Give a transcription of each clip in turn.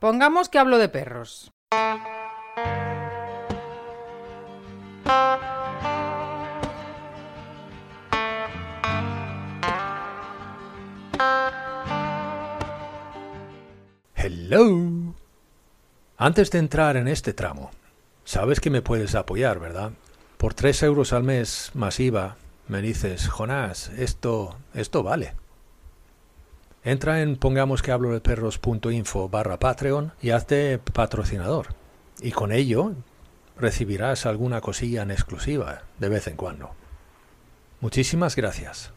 Pongamos que hablo de perros. Hello. Antes de entrar en este tramo, sabes que me puedes apoyar, ¿verdad? Por tres euros al mes más IVA, me dices, Jonás, esto, esto vale. Entra en pongamos que hablo de perros.info barra Patreon y hazte patrocinador. Y con ello recibirás alguna cosilla en exclusiva de vez en cuando. Muchísimas gracias.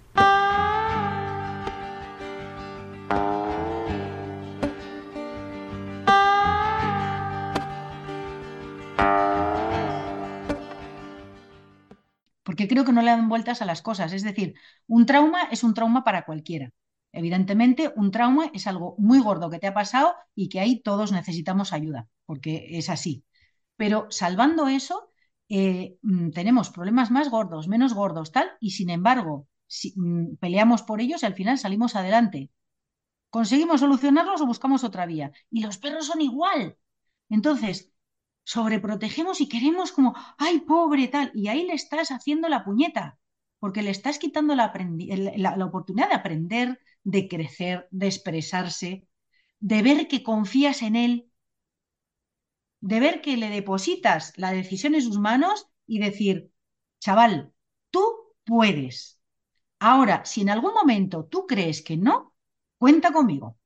porque creo que no le dan vueltas a las cosas. Es decir, un trauma es un trauma para cualquiera. Evidentemente, un trauma es algo muy gordo que te ha pasado y que ahí todos necesitamos ayuda, porque es así. Pero salvando eso, eh, mm, tenemos problemas más gordos, menos gordos, tal, y sin embargo, si, mm, peleamos por ellos y al final salimos adelante. ¿Conseguimos solucionarlos o buscamos otra vía? Y los perros son igual. Entonces, sobreprotegemos y queremos como, ay, pobre tal, y ahí le estás haciendo la puñeta, porque le estás quitando la, oportunidad de aprender, de crecer, de expresarse, de ver que confías en él, de ver que le depositas la decisión en sus manos y decir, chaval, tú puedes. Ahora, si en algún momento tú crees que no, cuenta conmigo.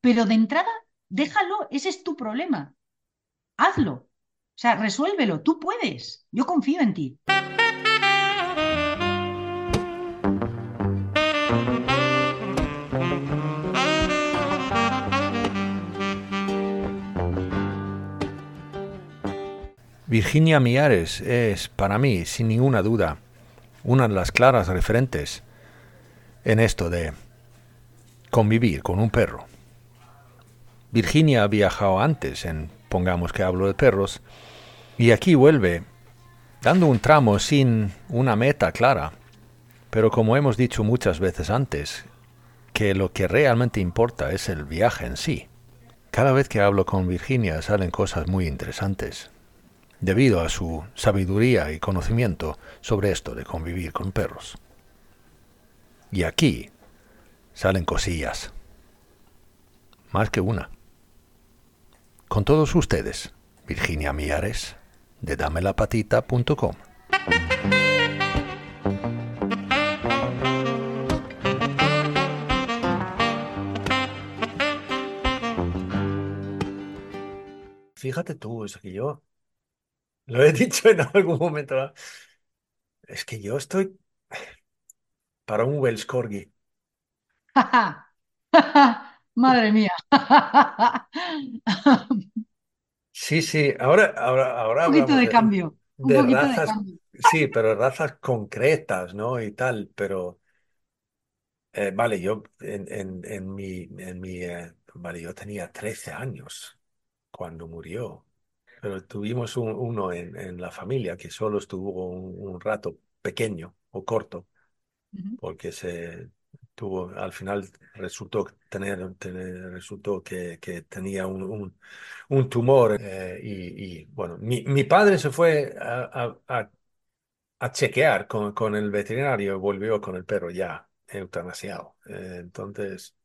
Pero de entrada, déjalo, ese es tu problema hazlo. O sea, resuélvelo, tú puedes. Yo confío en ti. Virginia Miares es, para mí, sin ninguna duda, una de las claras referentes en esto de convivir con un perro. Virginia ha viajado antes en pongamos que hablo de perros, y aquí vuelve, dando un tramo sin una meta clara, pero como hemos dicho muchas veces antes, que lo que realmente importa es el viaje en sí. Cada vez que hablo con Virginia salen cosas muy interesantes, debido a su sabiduría y conocimiento sobre esto de convivir con perros. Y aquí salen cosillas, más que una. Con todos ustedes, Virginia Miares, de damelapatita.com. Fíjate tú, es que yo lo he dicho en algún momento. Es que yo estoy para un Wells Corgi. Madre mía. Sí, sí, ahora, ahora, ahora Un poquito de cambio. Un de poquito de razas, cambio. sí, pero razas concretas, ¿no? Y tal, pero eh, vale, yo en, en, en mi, en mi eh, vale, yo tenía 13 años cuando murió, pero tuvimos un- uno en, en la familia que solo estuvo un, un rato pequeño o corto, Ujú. porque se tuvo, al final resultó tener, tener- resultó que, que tenía un, un, un tumor eh, y, y, bueno, mi, mi padre se fue a, a, a- a chequear con, con el veterinario y volvió con el perro ya eutanasiado. Eh, entonces,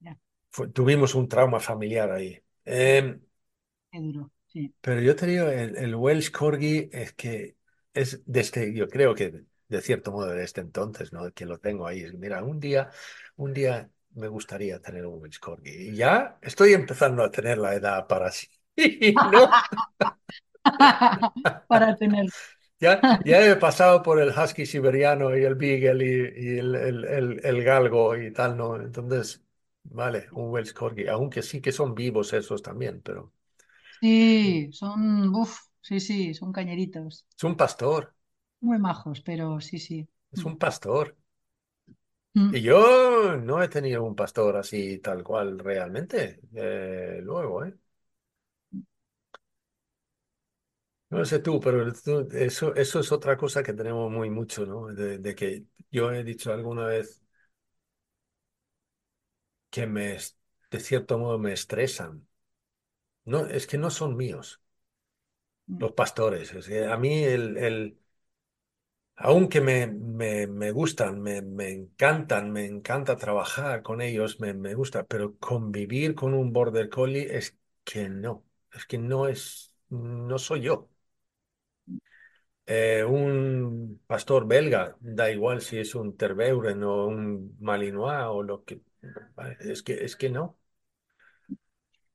Ya, fue- tuvimos un trauma familiar ahí. Em, qué duro. Pero yo te digo, el, el Welsh Corgi es que es desde, yo creo que de cierto modo desde este entonces, ¿no? Que lo tengo ahí. Mira, un día, un día me gustaría tener un Welsh Corgi. Y ya estoy empezando a tener la edad para sí, ¿no? Para tener. Ya, ya he pasado por el husky siberiano y el beagle y, y el, el, el- el galgo y tal, ¿no? Entonces, vale, un Welsh Corgi, aunque sí que son vivos esos también, pero Sí, son, uf, sí, sí, son cañeritos. es un pastor, Muy majos, pero sí, sí. es un pastor. Mm. Y yo no he tenido un pastor así tal cual realmente, eh, luego, ¿eh? No sé tú, pero tú- eso, eso es otra cosa que tenemos muy mucho, ¿no? De, de que yo he dicho alguna vez que me, de cierto modo me estresan. No, es que no son míos, mm, los pastores. Es que a mí el, el aunque me, me, me gustan, me, me encantan, me encanta trabajar con ellos, me, me gusta, pero convivir con un border collie es que no, es que no es, no soy yo. Eh, un pastor belga, da igual si es un Terbeuren o un Malinois o lo que, es que, es que no.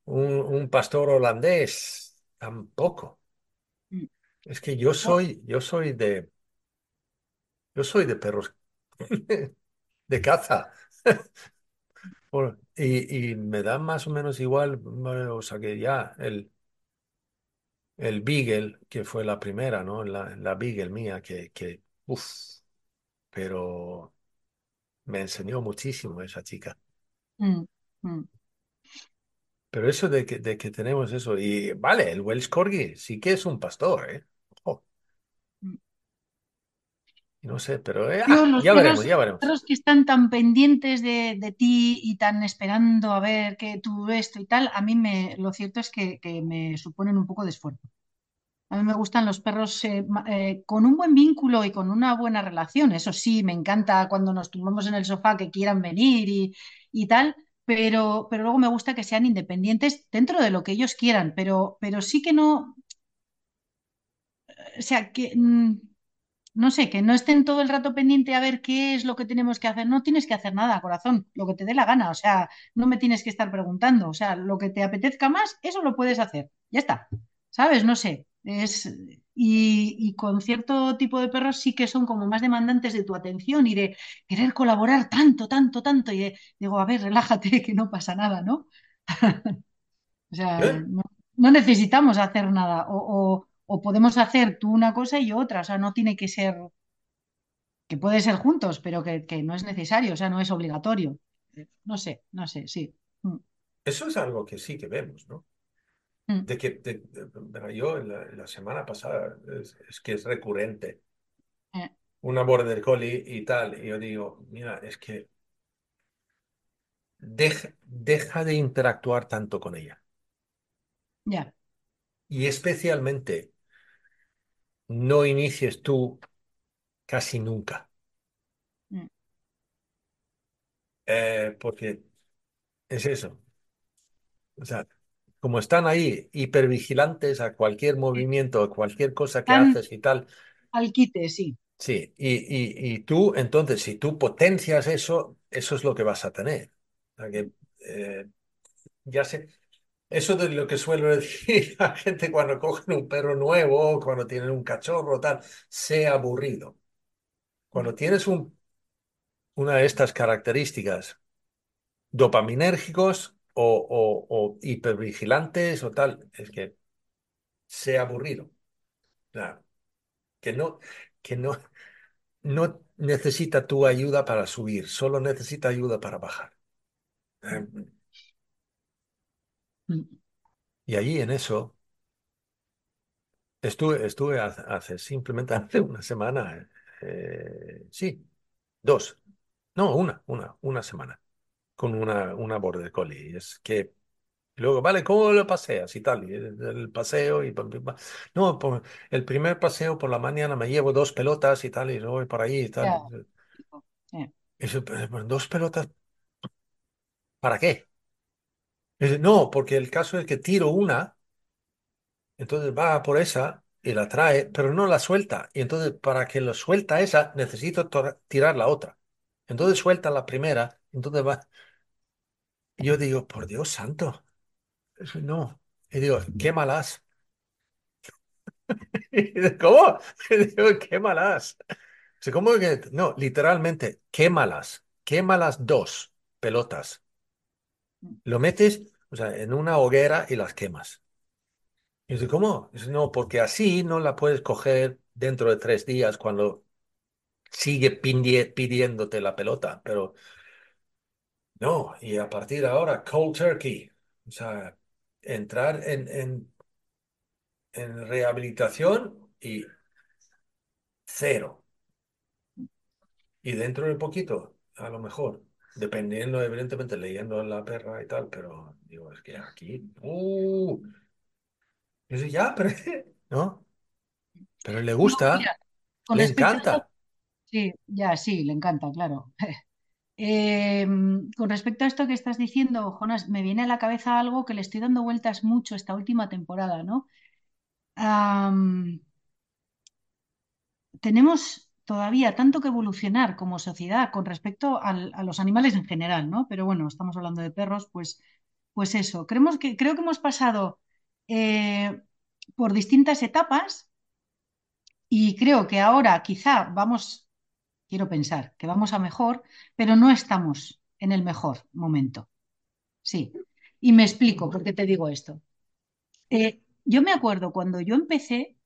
Un, un pastor holandés, tampoco. mm. Es que yo soy, yo soy de, yo soy de perros de caza. Por- y, y me da más o menos igual, bueno, o sea que ya el, el Beagle, que fue la primera, ¿no? La, la Beagle mía, que, que uff, pero me enseñó muchísimo esa chica. mm, mm, Pero eso de que, de que tenemos eso, y vale, el Welsh Corgi sí que es un pastor, ¿eh? Ojo, mm. no sé, pero eh, Yo, ah, los ya veremos, perros, ya veremos. perros que están tan pendientes de, de ti y tan esperando a ver que tú esto y tal, a mí me, lo cierto es que, que me suponen un poco de esfuerzo. A mí me gustan los perros eh, eh, con un buen vínculo y con una buena relación. Eso sí, me encanta cuando nos tumbamos en el sofá que quieran venir y, y tal, pero, pero luego me gusta que sean independientes dentro de lo que ellos quieran, pero, pero sí que no, o sea, que mm, no sé, que no estén todo el rato pendiente a ver qué es lo que tenemos que hacer. No tienes que hacer nada, corazón, lo que te dé la gana. O sea, no me tienes que estar preguntando. O sea, lo que te apetezca más, eso lo puedes hacer. Ya está. ¿Sabes? No sé. Es... Y, y con cierto tipo de perros sí que son como más demandantes de tu atención y de querer colaborar tanto, tanto, tanto. Y de, digo, a ver, relájate, que no pasa nada, ¿no? O sea, no, no necesitamos hacer nada. O, o, o podemos hacer tú una cosa y yo otra. O sea, no tiene que ser que puede ser juntos, pero que, que no es necesario, o sea, no es obligatorio. No sé, no sé, sí. Mm, eso es algo que sí que vemos, ¿no? Mm, De que de- de- verá, yo la, la semana pasada es, es que es recurrente. Eh, una border collie y tal, y yo digo, mira, es que deja, deja de interactuar tanto con ella. ya, Y especialmente no inicies tú casi nunca, mm, Eh, porque es eso. O sea, como están ahí hipervigilantes a cualquier movimiento, a cualquier cosa que Tan haces y tal, al quite, sí. sí, y, y, y tú, entonces, si tú potencias eso, eso es lo que vas a tener. O sea que, eh, ya sé, eso de lo que suelo decir a gente cuando cogen un perro nuevo, cuando tienen un cachorro, tal, sea aburrido. Cuando tienes un, una de estas características dopaminérgicos o, o, o hipervigilantes o tal, es que sea aburrido. Que no, que no, no necesita tu ayuda para subir, solo necesita ayuda para bajar. Eh, mm, Y allí en eso estuve, estuve hace, hace simplemente hace una semana, eh, sí, dos, no, una, una, una semana, con una, una border collie. Es que Y luego, vale, ¿cómo lo paseas y tal? Y el, el paseo y... No, por el primer paseo por la mañana me llevo dos pelotas y tal, y voy por ahí y tal. eh, Y dice, "Pero, pero, ¿dos pelotas? ¿Para qué? Y no, porque el caso es que tiro una, entonces va por esa y la trae, pero no la suelta. Y entonces, para que lo suelta esa, necesito tirar la otra. Entonces suelta la primera, entonces va... Y yo digo, por Dios santo, eso no. Y digo, qué malas. Y ¿Cómo? Y digo, qué malas. sea, ¿cómo que? No, literalmente, quémalas. Quémalas dos pelotas. Lo metes, o sea, en una hoguera y las quemas. Y dice, ¿cómo? Dice, no, porque así no la puedes coger dentro de tres días cuando sigue pidiéndote la pelota. Pero no, y a partir de ahora, cold turkey. O sea, entrar en, en, en rehabilitación y cero. Y dentro de poquito, a lo mejor. dependiendo, evidentemente, leyendo la perra y tal, pero digo, es que aquí, uh, eso ya, pero, ¿no? Pero le No, gusta, mira, le a esto, encanta. sí, ya sí, le encanta, claro. Eh, con respecto a esto que estás diciendo, Jonas, me viene a la cabeza algo que le estoy dando vueltas mucho esta última temporada, ¿no? Tenemos todavía tanto que evolucionar como sociedad con respecto a los animales en general, ¿no? Pero bueno, estamos hablando de perros, pues, pues eso. Creemos que, creo que hemos pasado eh, por distintas etapas y creo que ahora quizá vamos, quiero pensar, que vamos a mejor, pero no estamos en el mejor momento. Sí. Y me explico por qué te digo esto. Eh, yo me acuerdo cuando yo empecé,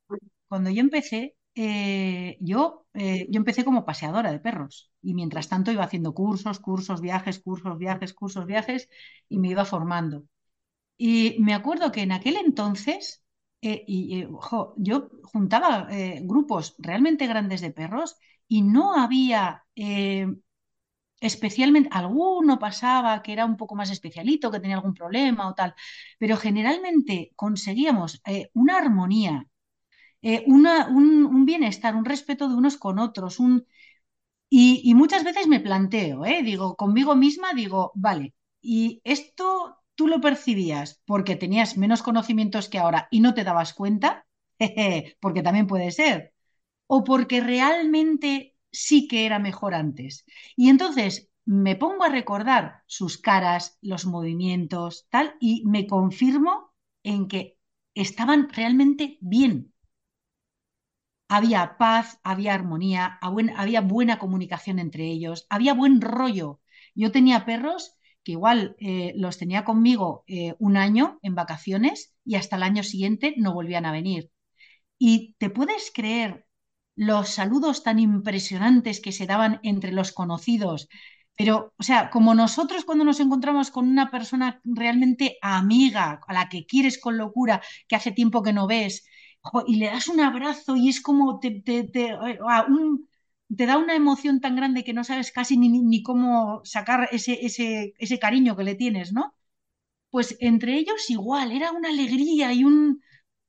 cuando yo empecé, eh, yo, eh, yo empecé como paseadora de perros y mientras tanto iba haciendo cursos, cursos, viajes, cursos, viajes, cursos, viajes y me iba formando. Y me acuerdo que en aquel entonces, eh, y, eh, yo juntaba eh, grupos realmente grandes de perros y no había especialmente, alguno pasaba que era un poco más especialito, que tenía algún problema o tal, pero generalmente conseguíamos una armonía, una- un, bienestar, un respeto de unos con otros, un, y, muchas veces me planteo. Digo, conmigo misma digo, vale, ¿y esto tú lo percibías porque tenías menos conocimientos que ahora y no te dabas cuenta? Porque también puede ser. O porque realmente sí que era mejor antes. Y entonces me pongo a recordar sus caras, los movimientos, tal, y me confirmo en que estaban realmente bien. Había paz, había armonía, había buena comunicación entre ellos, había buen rollo. Yo tenía perros que igual eh, los tenía conmigo eh, un año en vacaciones y hasta el año siguiente no volvían a venir. Y te puedes creer los saludos tan impresionantes que se daban entre los conocidos, pero, o sea, como nosotros cuando nos encontramos con una persona realmente amiga, a la que quieres con locura, que hace tiempo que no ves, y le das un abrazo y es como te, te, te, ah, un, te da una emoción tan grande que no sabes casi ni, ni cómo sacar ese, ese, ese cariño que le tienes, ¿no? Pues entre ellos igual, era una alegría y un,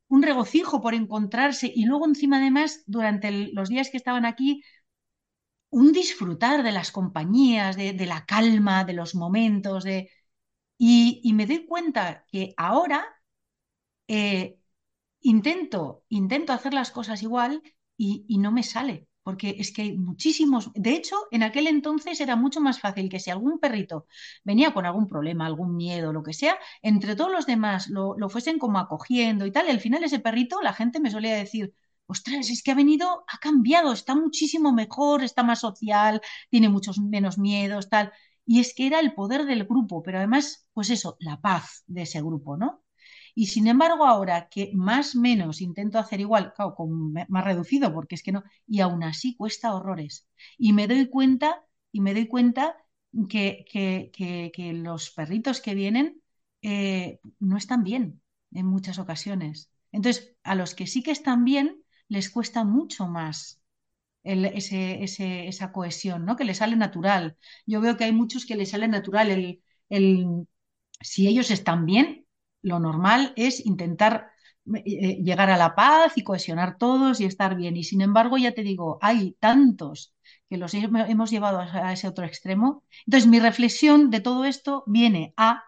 un regocijo por encontrarse y luego encima además durante los días que estaban aquí un disfrutar de las compañías, de, de la calma, de los momentos, de... Y, y, me doy cuenta que ahora eh, intento, intento hacer las cosas igual y, y, no me sale, porque es que hay muchísimos, de hecho, en aquel entonces era mucho más fácil que si algún perrito venía con algún problema, algún miedo, lo que sea, entre todos los demás lo, lo fuesen como acogiendo y tal, al final ese perrito, la gente me solía decir, ostras, es que ha venido, ha cambiado, está muchísimo mejor, está más social, tiene muchos menos miedos, tal. Y es que era el poder del grupo, pero además, pues eso, la paz de ese grupo, ¿no? Y sin embargo, ahora que más menos intento hacer igual, claro, con más reducido, porque es que no, y aún así cuesta horrores. Y me doy cuenta, y me doy cuenta que, que, que, los perritos que vienen eh, no están bien en muchas ocasiones. Entonces, a los que sí que están bien, les cuesta mucho más el, ese, ese, esa cohesión, ¿no? Que les sale natural. Yo veo que hay muchos que les sale natural el, el si ellos están bien, lo normal es intentar eh, llegar a la paz y cohesionar todos y estar bien. Y sin embargo, ya te digo, hay tantos que los hemos llevado a ese otro extremo. Entonces, mi reflexión de todo esto viene a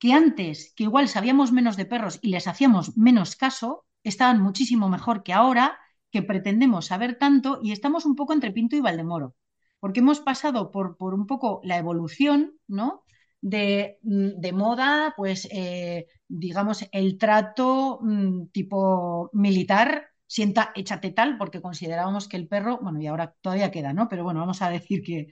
que antes, que igual sabíamos menos de perros y les hacíamos menos caso, estaban muchísimo mejor que ahora, que pretendemos saber tanto y estamos un poco entre Pinto y Valdemoro, porque hemos pasado por, por un poco la evolución, ¿no? De, de, moda, pues eh, digamos el trato mmm, tipo militar, sienta, échate tal, porque considerábamos que el perro, bueno, y ahora todavía queda, ¿no? Pero bueno, vamos a decir que,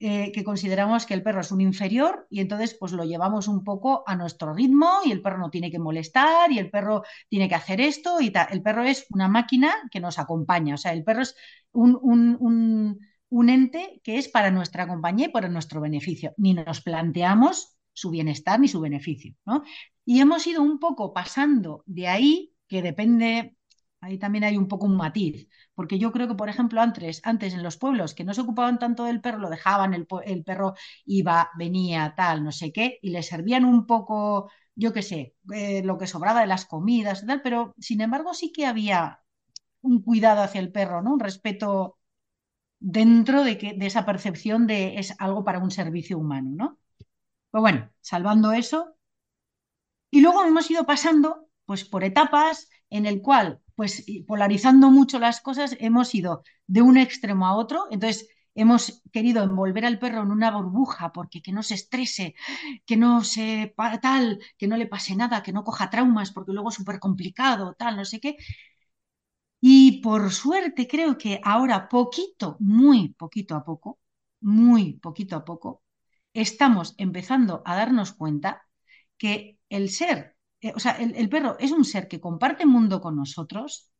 eh, que consideramos que el perro es un inferior y entonces pues lo llevamos un poco a nuestro ritmo y el perro no tiene que molestar y el perro tiene que hacer esto y tal. El perro es una máquina que nos acompaña, o sea, el perro es un, un un ente que es para nuestra compañía y para nuestro beneficio. Ni nos planteamos su bienestar ni su beneficio. ¿no? Y hemos ido un poco pasando de ahí, que depende, Ahí también hay un poco un matiz, porque yo creo que, por ejemplo, antes, antes en los pueblos que no se ocupaban tanto del perro, lo dejaban, el, perro iba, venía, tal, no sé qué, y le servían un poco, yo qué sé, eh, lo que sobraba de las comidas tal, pero sin embargo sí que había un cuidado hacia el perro, ¿no? Un respeto dentro de, que, de esa percepción de es algo para un servicio humano, ¿no? Pues bueno, salvando eso. Y luego hemos ido pasando pues por etapas en el cual, pues polarizando mucho las cosas, hemos ido de un extremo a otro. Entonces, hemos querido envolver al perro en una burbuja porque que no se estrese, que no se tal, que no le pase nada, que no coja traumas porque luego es súper complicado, tal, no sé qué. Y por suerte creo que ahora poquito, muy poquito a poco, muy poquito a poco, estamos empezando a darnos cuenta que el ser, eh, o sea, el, perro es un ser que comparte mundo con nosotros,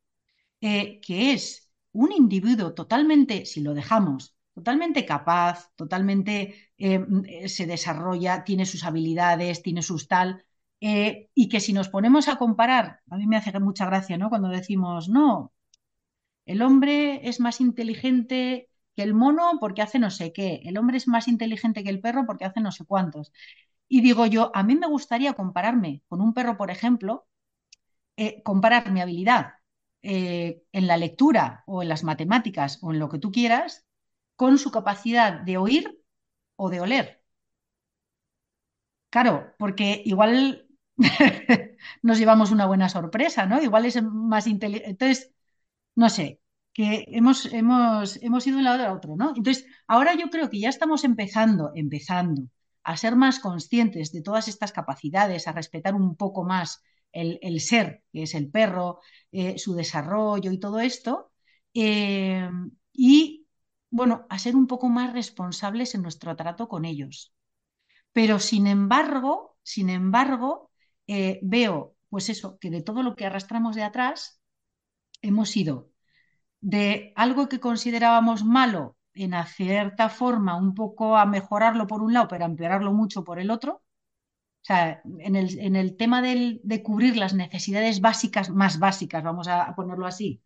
eh, que es un individuo totalmente, si lo dejamos, totalmente capaz, totalmente eh, se desarrolla, tiene sus habilidades, tiene sus tal, eh, y que si nos ponemos a comparar, a mí me hace mucha gracia, ¿no? Cuando decimos, no, el hombre es más inteligente que el mono porque hace no sé qué, el hombre es más inteligente que el perro porque hace no sé cuántos. Y digo yo, a mí me gustaría compararme con un perro, por ejemplo, eh, comparar mi habilidad eh, en la lectura o en las matemáticas o en lo que tú quieras con su capacidad de oír o de oler. Claro, porque igual nos llevamos una buena sorpresa, ¿no? Igual es más inteligente. Entonces, no sé, que hemos, hemos, hemos ido de un lado a otro, ¿no? Entonces, ahora yo creo que ya estamos empezando, empezando a ser más conscientes de todas estas capacidades, a respetar un poco más el, el ser, que es el perro, eh, su desarrollo y todo esto, eh, y bueno, a ser un poco más responsables en nuestro trato con ellos. Pero sin embargo, sin embargo, eh, veo, pues eso, que de todo lo que arrastramos de atrás, hemos ido de algo que considerábamos malo en cierta forma un poco a mejorarlo por un lado, pero a empeorarlo mucho por el otro. O sea, en el, tema de cubrir las necesidades básicas, más básicas, vamos a, ponerlo así,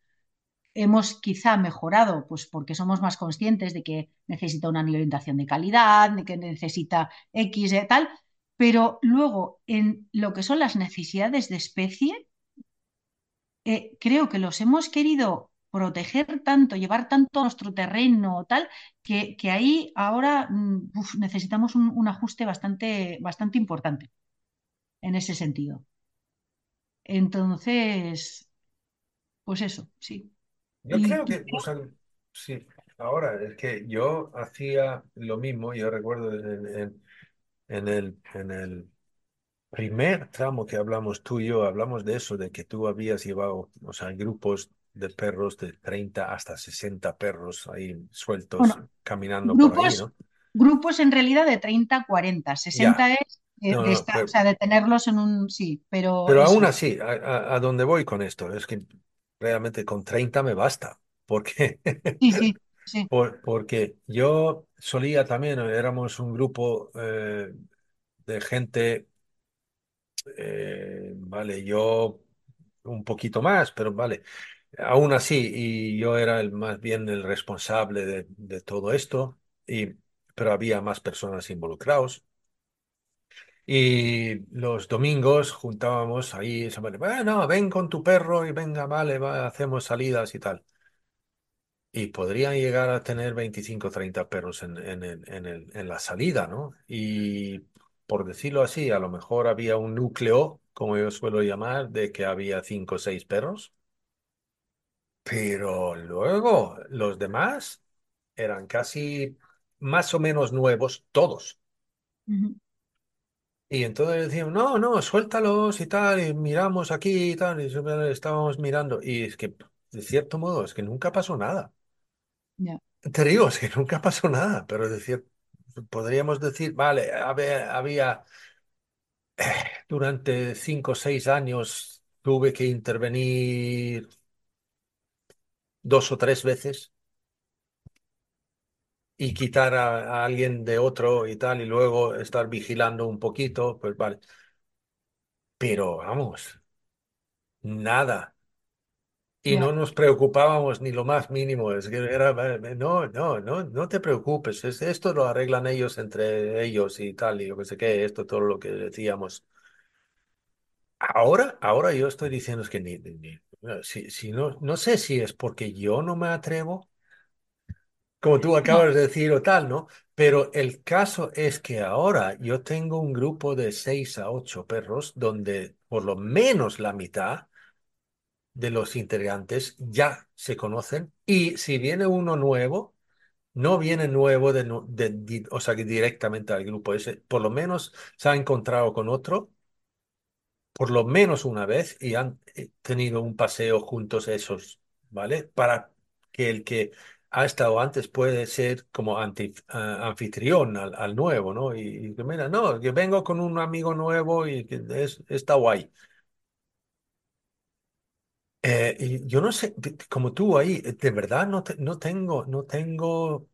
hemos quizá mejorado, pues porque somos más conscientes de que necesita una alimentación de calidad, de que necesita X y tal, pero luego en lo que son las necesidades de especie, eh, creo que los hemos querido proteger tanto, llevar tanto a nuestro terreno, tal, que, que ahí ahora uf, necesitamos un, un, ajuste bastante, bastante importante en ese sentido. Entonces, pues eso, sí. Yo y, creo que, o sea, sí, ahora es que yo hacía lo mismo, yo recuerdo en, en, en el, en el primer tramo que hablamos tú y yo, hablamos de eso, de que tú habías llevado, o sea, grupos de perros de 30 hasta 60 perros ahí sueltos bueno, caminando grupos, por ahí, ¿no? Grupos en realidad de 30 a 40, 60 ya. es de, no, no, de pero, o sea, de tenerlos en un sí, pero Pero eso. aún así, a, a, a, dónde voy con esto es que realmente con 30 me basta, porque sí, sí, sí. Por, porque yo solía también, éramos un grupo eh, de gente eh, vale, yo un poquito más, pero vale, aún así, y yo era el, más bien el responsable de, todo esto, y, pero había más personas involucrados. Y los domingos juntábamos ahí, bueno, ven con tu perro y venga, vale, va, hacemos salidas y tal. Y podrían llegar a tener 25 o 30 perros en, en, en, en la salida, ¿no? Y por decirlo así, a lo mejor había un núcleo, como yo suelo llamar, de que había cinco o seis perros. Pero luego los demás eran casi más o menos nuevos, todos. Uh -huh. Y entonces decían, no, no, suéltalos y tal, y miramos aquí y tal, y estábamos mirando. Y es que, de cierto modo, es que nunca pasó nada. Yeah. Te digo, es que nunca pasó nada, pero es decir, podríamos decir, vale, había, había durante cinco o seis años tuve que intervenir dos o tres veces y quitar a, a, alguien de otro y tal, y luego estar vigilando un poquito, pues vale. Pero vamos, nada. Y no nos preocupábamos ni lo más mínimo. Es que era, eh, no, no, no, no te preocupes, es, esto lo arreglan ellos entre ellos y tal, y yo que sé qué, esto todo lo que decíamos. Ahora, ahora yo estoy diciendo es que ni, ni- si, si no, no sé si es porque yo no me atrevo, como tú acabas de decir o tal, ¿no? Pero el caso es que ahora yo tengo un grupo de seis a ocho perros donde por lo menos la mitad de los integrantes ya se conocen y si viene uno nuevo, no viene nuevo de, o sea, directamente al grupo ese, por lo menos se ha encontrado con otro por lo menos una vez y han eh, tenido un paseo juntos esos, ¿vale? Para que el que ha estado antes puede ser como anfitrión al, al nuevo, ¿no? Y, que mira, no, que vengo con un amigo nuevo y que es, está guay. Eh, y yo no sé, de- como tú ahí, eh, de verdad no, te- no tengo, no tengo,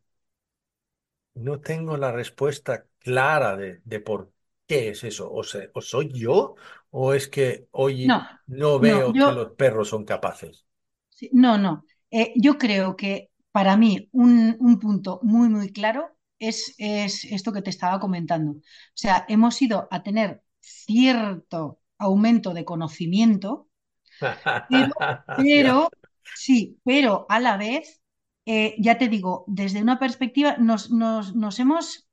no tengo la respuesta clara de, de por qué es eso. O sea, o soy yo o es que hoy no, no no, veo que yo, los perros son capaces. sí, no, no. Eh, yo creo que para mí un, un punto muy, muy claro es, es esto que te estaba comentando. O sea, hemos ido a tener cierto aumento de conocimiento, pero, sí, pero a la vez, eh, ya te digo, desde una perspectiva, nos, nos, nos hemos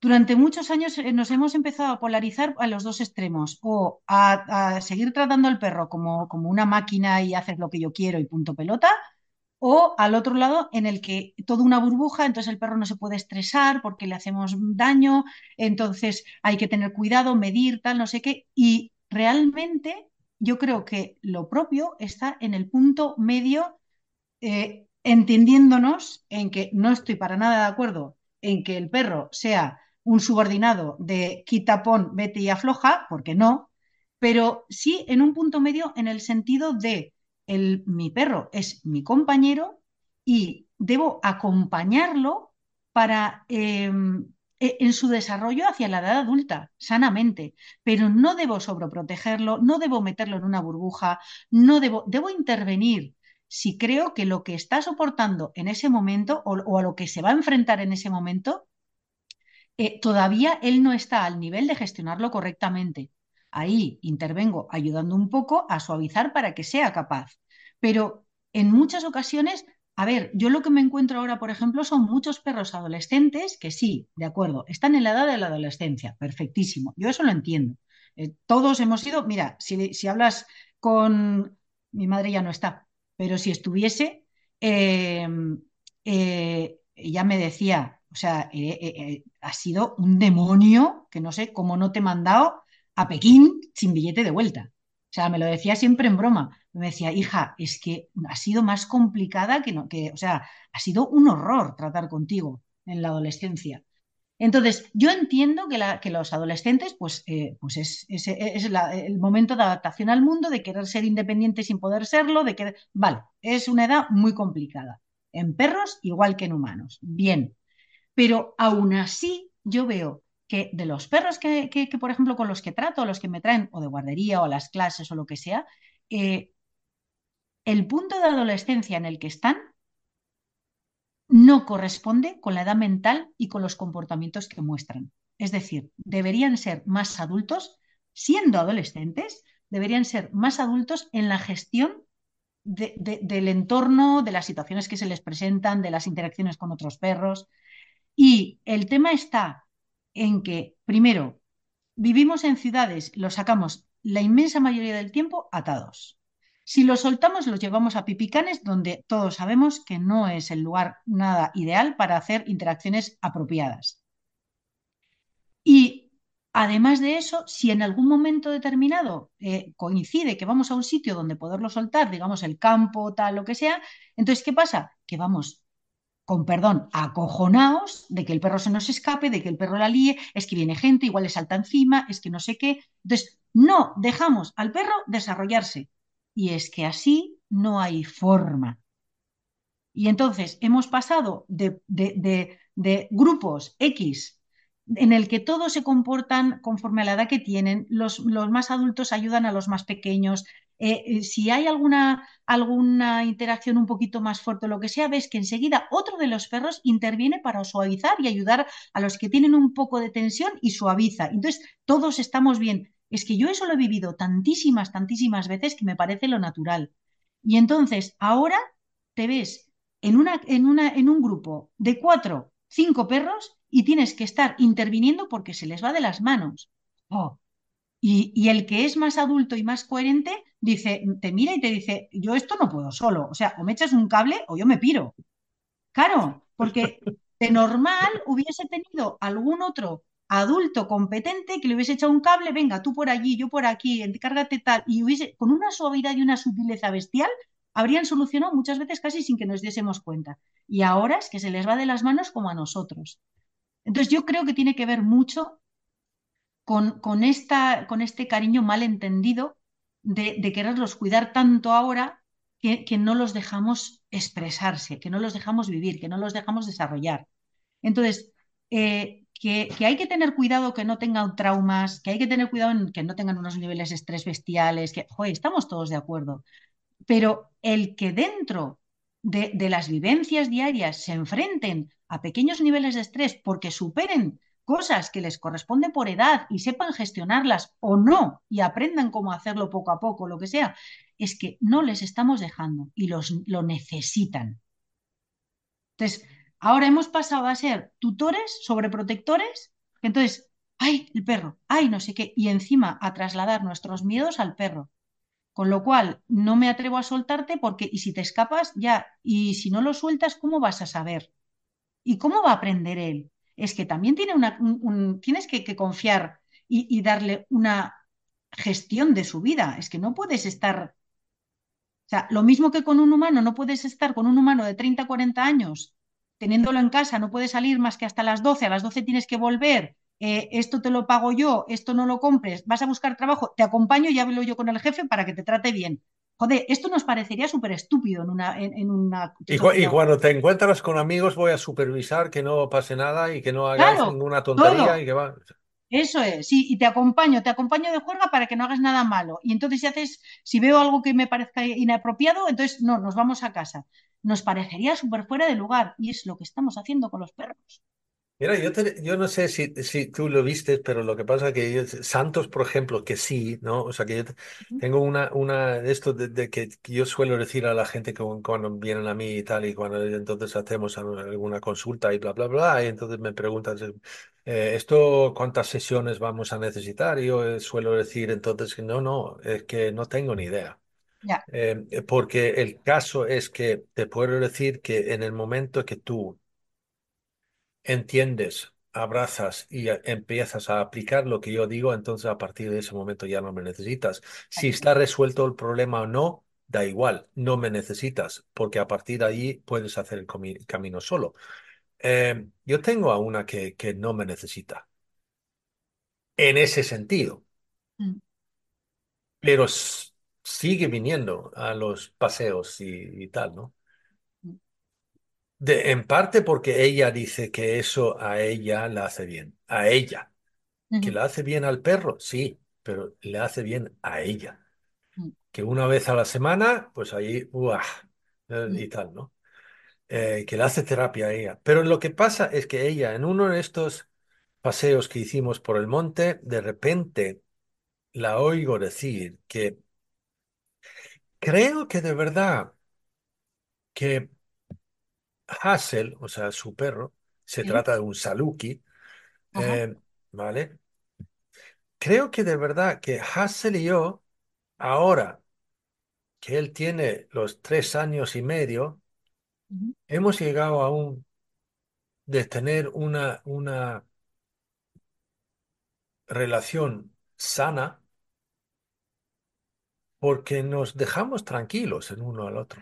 Durante muchos años eh, nos hemos empezado a polarizar a los dos extremos, o a, a seguir tratando al perro como, como una máquina y haces lo que yo quiero y punto pelota, o al otro lado en el que toda una burbuja, entonces el perro no se puede estresar porque le hacemos daño, entonces hay que tener cuidado, medir, tal, no sé qué, y realmente yo creo que lo propio está en el punto medio eh, entendiéndonos en que no estoy para nada de acuerdo en que el perro sea un subordinado de quita, pon, vete y afloja, porque no, pero sí en un punto medio en el sentido de el, mi perro es mi compañero y debo acompañarlo para eh, en su desarrollo hacia la edad adulta, sanamente, pero no debo sobreprotegerlo, no debo meterlo en una burbuja, no debo, debo intervenir si creo que lo que está soportando en ese momento o, o a lo que se va a enfrentar en ese momento, eh, todavía él no está al nivel de gestionarlo correctamente. Ahí intervengo ayudando un poco a suavizar para que sea capaz. Pero en muchas ocasiones, a ver, yo lo que me encuentro ahora, por ejemplo, son muchos perros adolescentes que sí, de acuerdo, están en la edad de la adolescencia, perfectísimo, yo eso lo entiendo. Eh, todos hemos sido, mira, si, hablas con, mi madre ya no está, pero si estuviese, eh, eh, ella me decía, o sea, eh, ha sido un demonio que no sé cómo no te he mandado a Pekín sin billete de vuelta. O sea, me lo decía siempre en broma. Me decía, hija, es que ha sido más complicada que no, que, o sea, ha sido un horror tratar contigo en la adolescencia. Entonces, yo entiendo que, la- que los adolescentes, pues, eh, pues es, es- el momento de adaptación al mundo, de querer ser independiente sin poder serlo, de que, vale, es una edad muy complicada. En perros, igual que en humanos. Bien, pero aún así yo veo que de los perros que, que, que, por ejemplo, con los que trato, los que me traen o de guardería o a las clases o lo que sea, eh, el punto de adolescencia en el que están no corresponde con la edad mental y con los comportamientos que muestran. Es decir, deberían ser más adultos, siendo adolescentes, deberían ser más adultos en la gestión de, de, del entorno, de las situaciones que se les presentan, de las interacciones con otros perros. Y el tema está en que, primero, vivimos en ciudades, los sacamos la inmensa mayoría del tiempo atados. Si los soltamos, los llevamos a pipicanes, donde todos sabemos que no es el lugar nada ideal para hacer interacciones apropiadas. Y además de eso, si en algún momento determinado eh, coincide que vamos a un sitio donde poderlo soltar, digamos el campo, tal, lo que sea, entonces, ¿qué pasa? Que vamos con perdón, acojonados de que el perro se nos escape, de que el perro la líe, es que viene gente, igual le salta encima, es que no sé qué. Entonces, no dejamos al perro desarrollarse. Y es que así no hay forma. Y entonces hemos pasado de, de, de, grupos X en el que todos se comportan conforme a la edad que tienen, los, los más adultos ayudan a los más pequeños, eh, eh, si hay alguna, alguna interacción un poquito más fuerte o lo que sea, ves que enseguida otro de los perros interviene para suavizar y ayudar a los que tienen un poco de tensión y suaviza. Entonces, todos estamos bien. Es que yo eso lo he vivido tantísimas, tantísimas veces que me parece lo natural. Y entonces, ahora te ves en, un grupo de cuatro, cinco perros y tienes que estar interviniendo porque se les va de las manos. Oh. Y, y, el que es más adulto y más coherente dice, te mira y te dice, yo esto no puedo solo. O sea, o me echas un cable o yo me piro. Claro, porque de normal hubiese tenido algún otro adulto competente que le hubiese echado un cable, venga, tú por allí, yo por aquí, encárgate tal, y hubiese, con una suavidad y una sutileza bestial, habrían solucionado muchas veces casi sin que nos diésemos cuenta. Y ahora es que se les va de las manos como a nosotros. Entonces yo creo que tiene que ver mucho con, con, esta, con este cariño mal entendido de, de quererlos cuidar tanto ahora que, que, no los dejamos expresarse, que no los dejamos vivir, que no los dejamos desarrollar. Entonces, eh, que, hay que tener cuidado que no tengan traumas, que hay que tener cuidado en que no tengan unos niveles de estrés bestiales, que, joder, estamos todos de acuerdo. Pero el que dentro de, de las vivencias diarias se enfrenten a pequeños niveles de estrés porque superen cosas que les corresponden por edad y sepan gestionarlas o no y aprendan cómo hacerlo poco a poco, lo que sea, es que no les estamos dejando y los, lo necesitan. Entonces, ahora hemos pasado a ser tutores, sobreprotectores, entonces, ay, el perro, ay, no sé qué, y encima a trasladar nuestros miedos al perro. Con lo cual, no me atrevo a soltarte porque, y si te escapas, ya, y si no lo sueltas, ¿cómo vas a saber? ¿Y cómo va a aprender él? Es que también tiene una, un, un, tienes que, que confiar y, y, darle una gestión de su vida. Es que no puedes estar, o sea, lo mismo que con un humano, no puedes estar con un humano de 30, 40 años, teniéndolo en casa, no puedes salir más que hasta las 12, a las 12 tienes que volver, eh, esto te lo pago yo, esto no lo compres, vas a buscar trabajo, te acompaño y hablo yo con el jefe para que te trate bien. Joder, esto nos parecería súper estúpido en una... En, en una y, cu y, cuando te encuentras con amigos voy a supervisar que no pase nada y que no hagas claro, ninguna tontería todo. y que va... Eso es, sí, y te acompaño, te acompaño de juerga para que no hagas nada malo. Y entonces si haces, si veo algo que me parezca inapropiado, entonces no, nos vamos a casa. Nos parecería súper fuera de lugar y es lo que estamos haciendo con los perros. Mira, yo, te, yo no sé si, si, tú lo viste, pero lo que pasa es que yo, Santos, por ejemplo, que sí, ¿no? O sea, que yo tengo una, una de esto de, de que, yo suelo decir a la gente que cuando vienen a mí y tal, y cuando entonces hacemos alguna consulta y bla, bla, bla, y entonces me preguntan, eh, ¿esto cuántas sesiones vamos a necesitar? Y yo eh, suelo decir entonces que no, no, es que no tengo ni idea. Ya. Eh, porque el caso es que te puedo decir que en el momento que tú entiendes, abrazas y empiezas a aplicar lo que yo digo, entonces a partir de ese momento ya no me necesitas. Si está resuelto el problema o no, da igual, no me necesitas, porque a partir de ahí puedes hacer el camino solo. Eh, yo tengo a una que, que, no me necesita. En ese sentido. Mm. Pero sigue viniendo a los paseos y, y tal, ¿no? De, en parte porque ella dice que eso a ella la hace bien. A ella. Uh -huh. ¿Que le hace bien al perro? Sí, pero le hace bien a ella. Uh -huh. Que una vez a la semana, pues ahí, ¡buah! y tal, ¿no? Eh, que le hace terapia a ella. Pero lo que pasa es que ella, en uno de estos paseos que hicimos por el monte, de repente la oigo decir que creo que de verdad que Hassel, o sea, su perro, se ¿Sí? trata de un Saluki, eh, ¿vale? Creo que de verdad que Hassel y yo, ahora que él tiene los tres años y medio, hemos llegado a un de tener una, una relación sana porque nos dejamos tranquilos el uno al otro.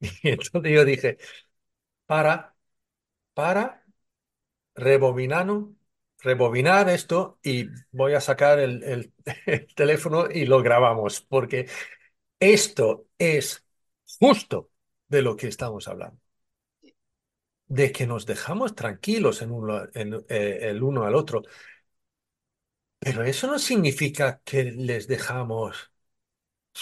Y entonces yo dije, para, para, rebobinar esto y voy a sacar el, teléfono y lo grabamos, porque esto es justo de lo que estamos hablando. De que nos dejamos tranquilos en uno, en, eh, el uno al otro. Pero eso no significa que les dejamos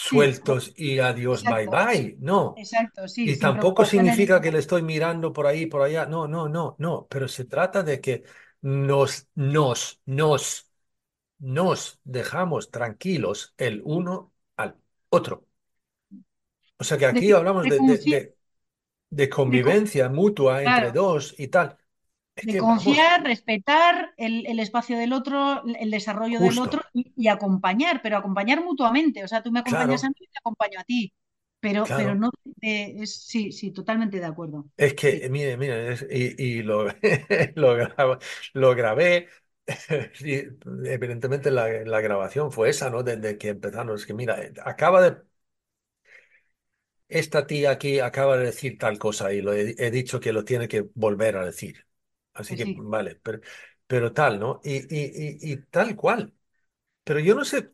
Sí, sueltos y adiós, bye exacto, bye. No. exacto, sí, Y tampoco significa que le estoy mirando por ahí, por allá. No, no, no, no. Pero se trata de que nos, nos, nos, nos dejamos tranquilos el uno al otro. O sea que aquí hablamos de de, convivencia mutua entre claro, dos y tal. De que vamos, confiar, respetar el, el espacio del otro, el desarrollo del otro y, y acompañar, pero acompañar mutuamente. O sea, tú me acompañas a mí y te acompaño a ti, pero, pero no, eh, es, sí, sí, totalmente de acuerdo. Es que, Sí, mire, mire, es- y, y lo, lo, grabo- lo grabé. y evidentemente la, la grabación fue esa, ¿no? Desde que empezamos. Es que, mira, eh, acaba de. Esta tía aquí acaba de decir tal cosa y lo he, he dicho que lo tiene que volver a decir. Así que, sí, vale, pero, pero tal, ¿no? Y, y, y, y tal cual. Pero yo no sé,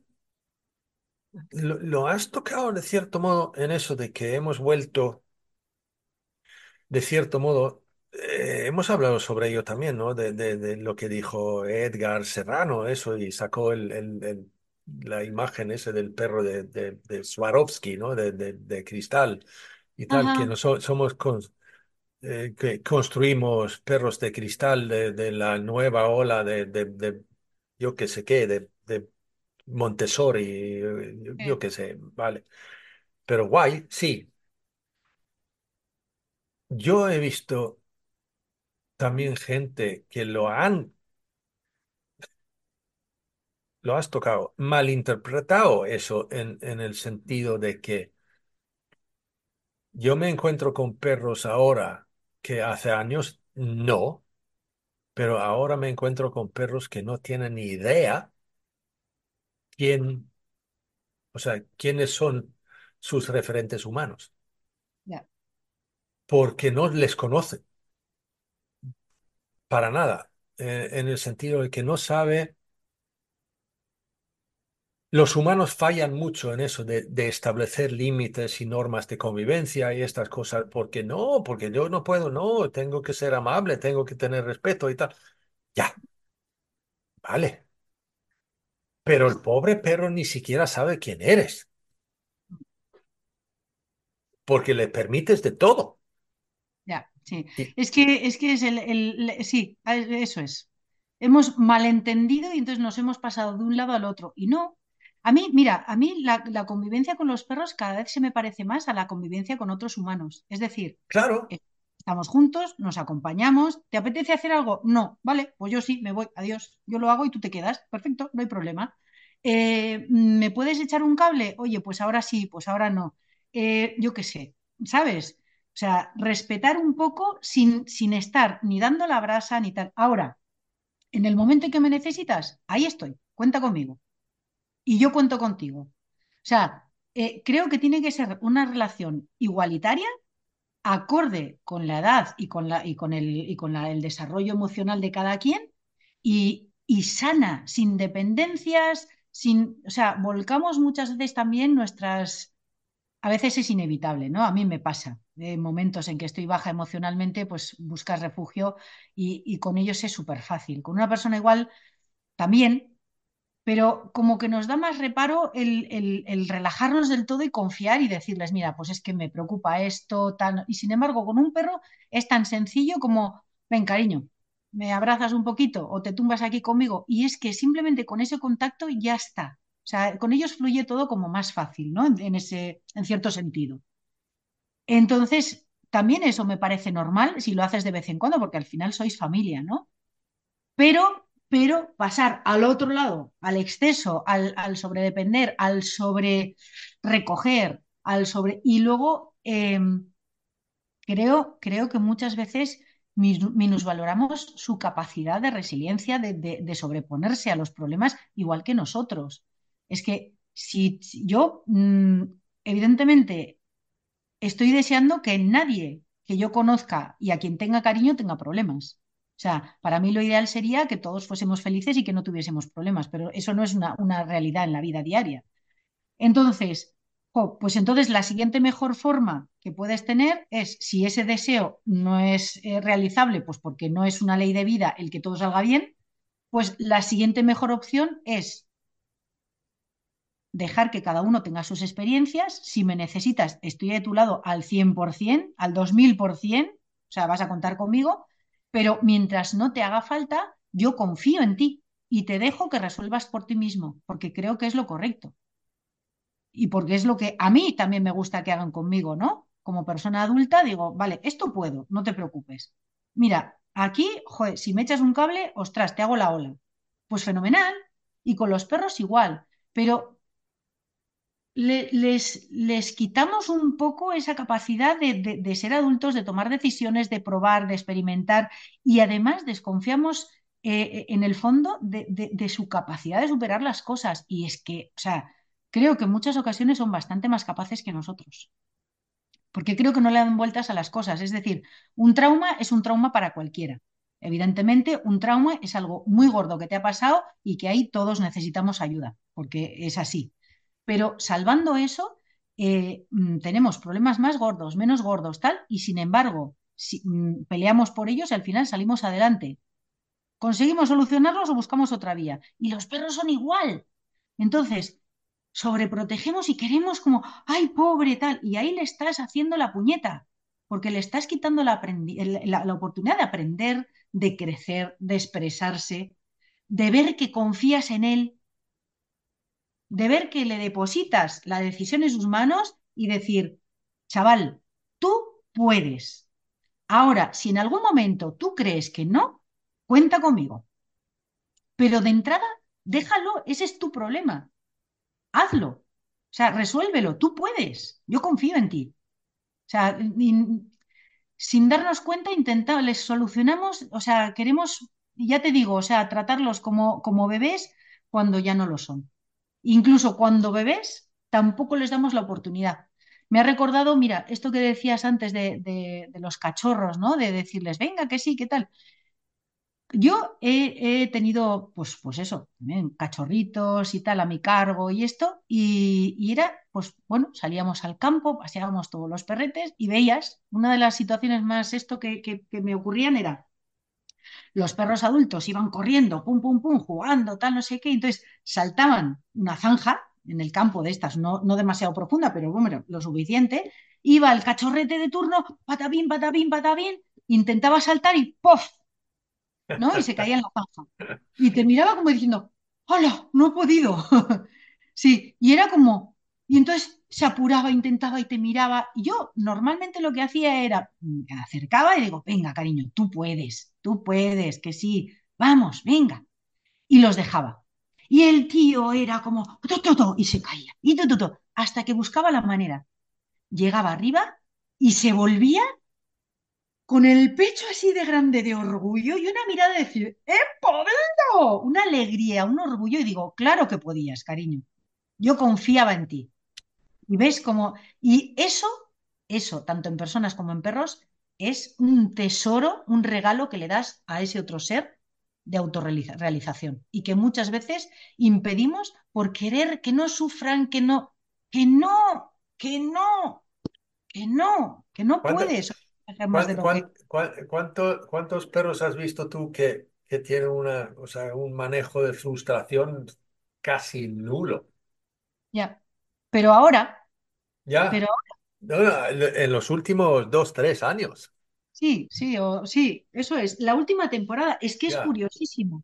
lo, lo has tocado de cierto modo en eso de que hemos vuelto. de cierto modo, eh, hemos hablado sobre ello también, ¿no? De, de- de lo que dijo Edgar Serrano, eso, y sacó el, el- el- la imagen ese del perro de, de, de Swarovski, ¿no? De, de- de cristal y tal, que no so- somos con- eh, que construimos perros de cristal de, de la nueva ola de, de, de yo qué sé qué, de, de Montessori, yo, yo qué sé, vale. Pero guay, sí. Yo he visto también gente que lo han lo has tocado, malinterpretado eso en, en el sentido de que yo me encuentro con perros ahora que hace años no, pero ahora me encuentro con perros que no tienen ni idea quién, o sea, quiénes son sus referentes humanos, porque no les conocen. Para nada, eh, en el sentido de que no sabe Los humanos fallan mucho en eso de, de establecer límites y normas de convivencia y estas cosas, porque no, porque yo no puedo, no, tengo que ser amable, tengo que tener respeto y tal. Ya, vale, pero el pobre perro ni siquiera sabe quién eres, porque le permites de todo. ya, sí. Es que es, que es el, el- el- sí, eso es. Hemos malentendido y entonces nos hemos pasado de un lado al otro. Y no, a mí, mira, a mí la, la convivencia con los perros cada vez se me parece más a la convivencia con otros humanos. Es decir, claro, eh, estamos juntos, nos acompañamos, ¿te apetece hacer algo? No, vale, pues yo sí, me voy, adiós, yo lo hago y tú te quedas, perfecto, no hay problema. Eh, ¿me puedes echar un cable? Oye, pues ahora sí, pues ahora no. Eh, yo qué sé, ¿sabes? O sea, respetar un poco sin, sin estar ni dando la brasa ni tal. Ahora, en el momento en que me necesitas, ahí estoy, cuenta conmigo. Y yo cuento contigo. O sea, eh, creo que tiene que ser una relación igualitaria, acorde con la edad y con, la, y con, el, y con el desarrollo emocional de cada quien y, y sana, sin dependencias, sin, o sea, volcamos muchas veces también nuestras a veces es inevitable, ¿no? A mí me pasa. En momentos en que estoy baja emocionalmente, pues buscas refugio y, y con ellos es súper fácil. Con una persona igual también, pero como que nos da más reparo el, el- el relajarnos del todo y confiar y decirles, mira, pues es que me preocupa esto, tal. Y sin embargo, con un perro es tan sencillo como, ven, cariño, me abrazas un poquito o te tumbas aquí conmigo. Y es que simplemente con ese contacto ya está. O sea, con ellos fluye todo como más fácil, ¿no? En ese, en cierto sentido. Entonces, también eso me parece normal si lo haces de vez en cuando, porque al final sois familia, ¿no? Pero, pero pasar al otro lado, al exceso, al, sobredepender, al sobre recoger, al sobre... Y luego eh, creo, creo que muchas veces minusvaloramos su capacidad de resiliencia, de, de- sobreponerse a los problemas, igual que nosotros. Es que si, si yo, mm, evidentemente, estoy deseando que nadie que yo conozca y a quien tenga cariño tenga problemas. O sea, para mí lo ideal sería que todos fuésemos felices y que no tuviésemos problemas, pero eso no es una, una realidad en la vida diaria. Entonces, jo, pues entonces la siguiente mejor forma que puedes tener es, si ese deseo no es eh, realizable, pues porque no es una ley de vida el que todo salga bien, pues la siguiente mejor opción es dejar que cada uno tenga sus experiencias. Si me necesitas, estoy de tu lado al 100%, al 2000%, o sea, vas a contar conmigo, pero mientras no te haga falta, yo confío en ti y te dejo que resuelvas por ti mismo, porque creo que es lo correcto. Y porque es lo que a mí también me gusta que hagan conmigo, ¿no? Como persona adulta digo, vale, esto puedo, no te preocupes. Mira, aquí, si me echas un cable, ostras, te hago la ola. Pues fenomenal. Y con los perros igual. Pero les, quitamos un poco esa capacidad de, ser adultos, de tomar decisiones, de probar, de experimentar y además desconfiamos eh, en el fondo de, de, su capacidad de superar las cosas. Y es que, o sea, creo que en muchas ocasiones son bastante más capaces que nosotros. Porque creo que no le dan vueltas a las cosas. Es decir, un trauma es un trauma para cualquiera. Evidentemente, un trauma es algo muy gordo que te ha pasado y que ahí todos necesitamos ayuda, porque es así. Pero salvando eso, eh, mm, tenemos problemas más gordos, menos gordos, tal, y sin embargo, si, mm, peleamos por ellos y al final salimos adelante. ¿Conseguimos solucionarlos o buscamos otra vía? Y los perros son igual. Entonces, sobreprotegemos y queremos como, ay, pobre, tal, y ahí le estás haciendo la puñeta, porque le estás quitando la, oportunidad de aprender, de crecer, de expresarse, de ver que confías en él de ver que le depositas la decisión en sus manos y decir, chaval, tú puedes. Ahora, si en algún momento tú crees que no, cuenta conmigo. Pero de entrada, déjalo, ese es tu problema. Hazlo. O sea, resuélvelo, tú puedes. Yo confío en ti. O sea, sin darnos cuenta, intentamos, les solucionamos, o sea, queremos, ya te digo, o sea, tratarlos como, como bebés cuando ya no lo son. Incluso cuando bebés, tampoco les damos la oportunidad. Me ha recordado, mira, esto que decías antes de, de, los cachorros, ¿no? De decirles, venga, que sí, ¿qué tal? Yo he, tenido, pues, pues eso, cachorritos y tal a mi cargo y esto, y, era, pues bueno, salíamos al campo, paseábamos todos los perretes y veías, una de las situaciones más esto que, que, que me ocurrían era, los perros adultos iban corriendo, pum, pum, pum, jugando, tal, no sé qué, entonces saltaban una zanja en el campo de estas, no, no demasiado profunda, pero bueno, lo suficiente, iba el cachorrete de turno, patabín, patabín, patabín, intentaba saltar y ¡pof! ¿no? Y se caía en la zanja. Y te miraba como diciendo, ¡hola! No he podido. sí, y era como, y entonces se apuraba, intentaba y te miraba. Y yo normalmente lo que hacía era, me acercaba y digo, venga, cariño, tú puedes, tú puedes, que sí, vamos, venga. Y los dejaba. Y el tío era como, to, to, y se caía, y to, hasta que buscaba la manera. Llegaba arriba y se volvía con el pecho así de grande de orgullo y una mirada de decir, ¡he podido! Una alegría, un orgullo, y digo, claro que podías, cariño. Yo confiaba en ti. Y ves cómo, y eso, eso, tanto en personas como en perros, es un tesoro, un regalo que le das a ese otro ser de autorrealización y que muchas veces impedimos por querer que no sufran, que no, que no, que no, que no, que no puedes. ¿Cuánto, cuánto, cuánto, ¿Cuántos perros has visto tú que, que tienen una, o sea, un manejo de frustración casi nulo? Ya, pero ahora, Ya, pero no, no, en los últimos dos, tres años. Sí, sí, o, sí, eso es. La última temporada es que es Ya, curiosísimo.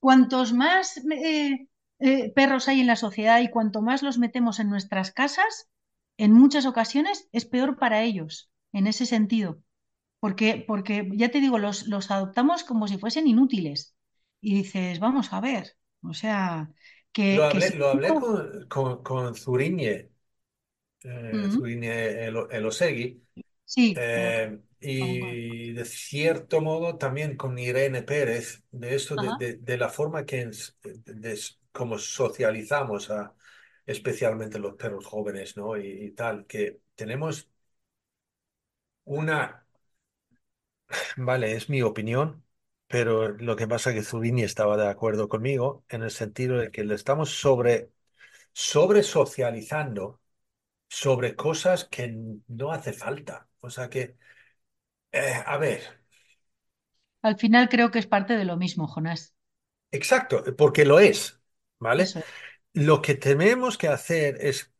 Cuantos más eh, eh, perros hay en la sociedad y cuanto más los metemos en nuestras casas, en muchas ocasiones es peor para ellos, en ese sentido. Porque, porque ya te digo, los, los adoptamos como si fuesen inútiles. Y dices, vamos a ver, o sea, que, hablé, lo hablé con, con, con Zuriñe, eh, Zuriñe Elo- Elosegui, sí, eh, y de cierto modo también con Irene Pérez, de esto, de, de, de la forma que de como socializamos a especialmente los perros jóvenes, ¿no? Y, y tal, que tenemos una, vale, es mi opinión, pero lo que pasa es que Zuriñe estaba de acuerdo conmigo en el sentido de que le estamos sobre, sobre socializando sobre cosas que no hace falta. O sea que, eh, a ver, Al final creo que es parte de lo mismo, Jonás. exacto, porque lo es, ¿vale? Eso. Lo que tenemos que hacer es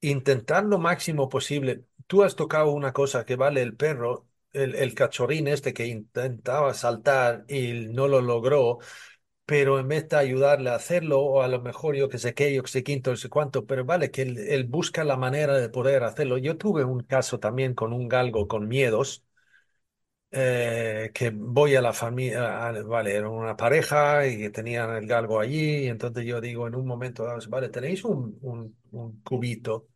intentar lo máximo posible. Tú has tocado una cosa que vale el perro, el, cachorrín este que intentaba saltar y no lo logró, pero en vez de ayudarle a hacerlo, o a lo mejor yo que sé qué, yo que sé quinto, no sé cuánto, pero vale que él, busca la manera de poder hacerlo. Yo tuve un caso también con un galgo con miedos. eh, que voy a la familia, vale, era una pareja y tenían el galgo allí, y entonces yo digo en un momento vale, tenéis un, un, un cubito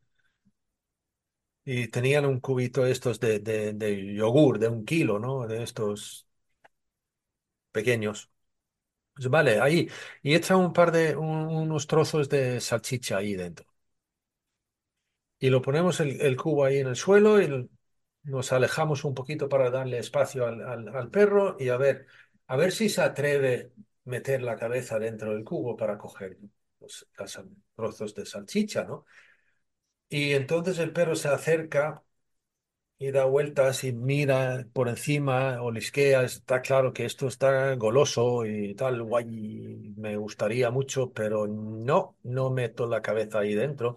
y tenían un cubito estos de, de, de yogur de un kilo, ¿no? De estos pequeños. Pues vale, ahí. Y echa un par de, un- unos trozos de salchicha ahí dentro. Y lo ponemos el, el cubo ahí en el suelo y nos alejamos un poquito para darle espacio al, al, perro y a ver, a ver si se atreve meter la cabeza dentro del cubo para coger los, los trozos de salchicha, ¿no? Y entonces el perro se acerca y da vueltas y mira por encima, olisquea, está claro que esto está goloso y tal, guay, me gustaría mucho, pero no, no meto la cabeza ahí dentro.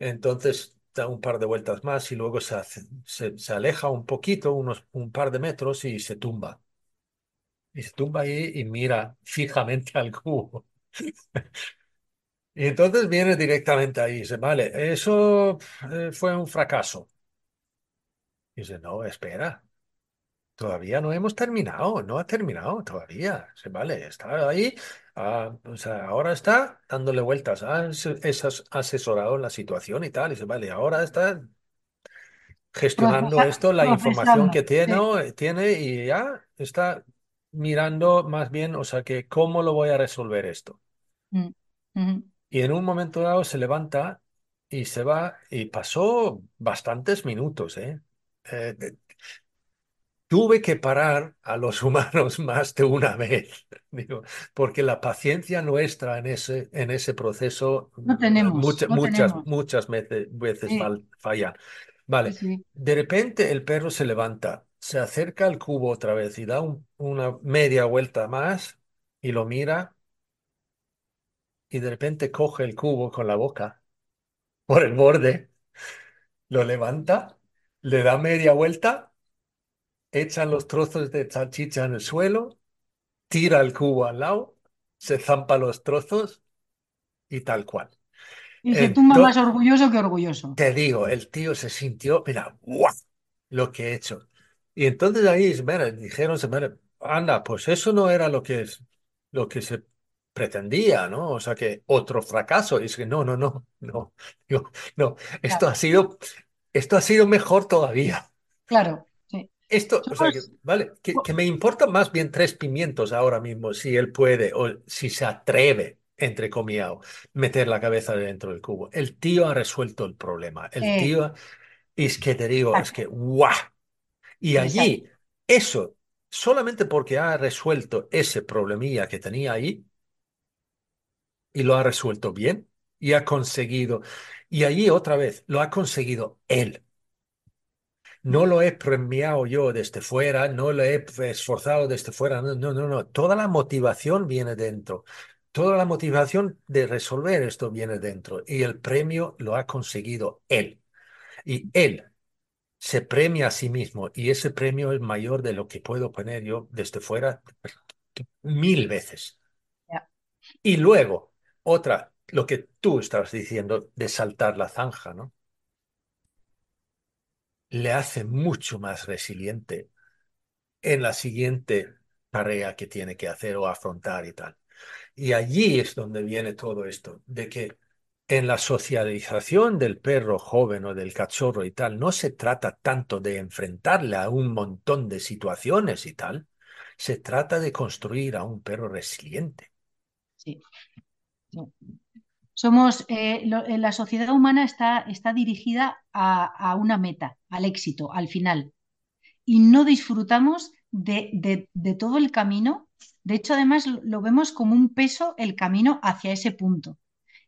Entonces da un par de vueltas más y luego se, hace- se, se aleja un poquito, unos un par de metros y se tumba. Y se tumba ahí y mira fijamente al cubo. Y entonces viene directamente ahí dice, vale, eso eh, fue un fracaso. Y dice, no, espera. Todavía no hemos terminado, no ha terminado todavía. Se vale, está ahí, ah, o sea, ahora está dándole vueltas, ha es as- asesorado la situación y tal, y se vale, ahora está gestionando Procesa- esto, la información que procesando. tiene, tiene y ya está mirando más bien, o sea, que cómo lo voy a resolver esto. Mm, ujú. Y en un momento dado se levanta y se va y pasó bastantes minutos, ¿eh? Eh, Tuve que parar a los humanos más de una vez, digo, porque la paciencia nuestra en ese, en ese proceso No mm, tenemos, muchas, no muchas, tenemos. muchas veces, veces Sí, fallan. Vale, sí. de repente el perro se levanta, se acerca al cubo otra vez y da un- una media vuelta más y lo mira y de repente coge el cubo con la boca por el borde, lo levanta, le da media vuelta, echan los trozos de salchicha en el suelo tira el cubo al lado, se zampa los trozos y tal cual. Y se tumba más orgulloso que orgulloso. te digo, el tío se sintió, mira, ¡guau! lo que he hecho. Y entonces ahí, mira, dijeron, mira, anda, pues eso no era lo que es, lo que se pretendía, ¿no? O sea que otro fracaso. Y es que no, no, no, no, Digo, no, esto Claro, ha sido, esto ha sido mejor todavía. claro, sí. Esto, o sea, que, vale, que, que me importan más bien tres pimientos ahora mismo, si él puede o si se atreve, entre comillas, meter la cabeza dentro del cubo. El tío ha resuelto el problema. El eh, tío, es que te digo, es que, ¡guau! Y exacto. allí, eso, solamente porque ha resuelto ese problemilla que tenía ahí y lo ha resuelto bien y ha conseguido, y allí otra vez, lo ha conseguido él. No lo he premiado yo desde fuera, no lo he esforzado desde fuera, no, no, no, no. Toda la motivación viene dentro. Toda la motivación de resolver esto viene dentro. Y el premio lo ha conseguido él. Y él se premia a sí mismo. Y ese premio es mayor de lo que puedo poner yo desde fuera mil veces. Y luego, otra, lo que tú estabas diciendo de saltar la zanja, ¿no? Le hace mucho más resiliente en la siguiente tarea que tiene que hacer o afrontar y tal. Y allí es donde viene todo esto, de que en la socialización del perro joven o del cachorro y tal, no se trata tanto de enfrentarle a un montón de situaciones y tal, se trata de construir a un perro resiliente. sí, Somos, eh, eh, la sociedad humana está, está dirigida a, una meta, al éxito, al final. y no disfrutamos de, de- todo el camino. De hecho, además lo, vemos como un peso el camino hacia ese punto.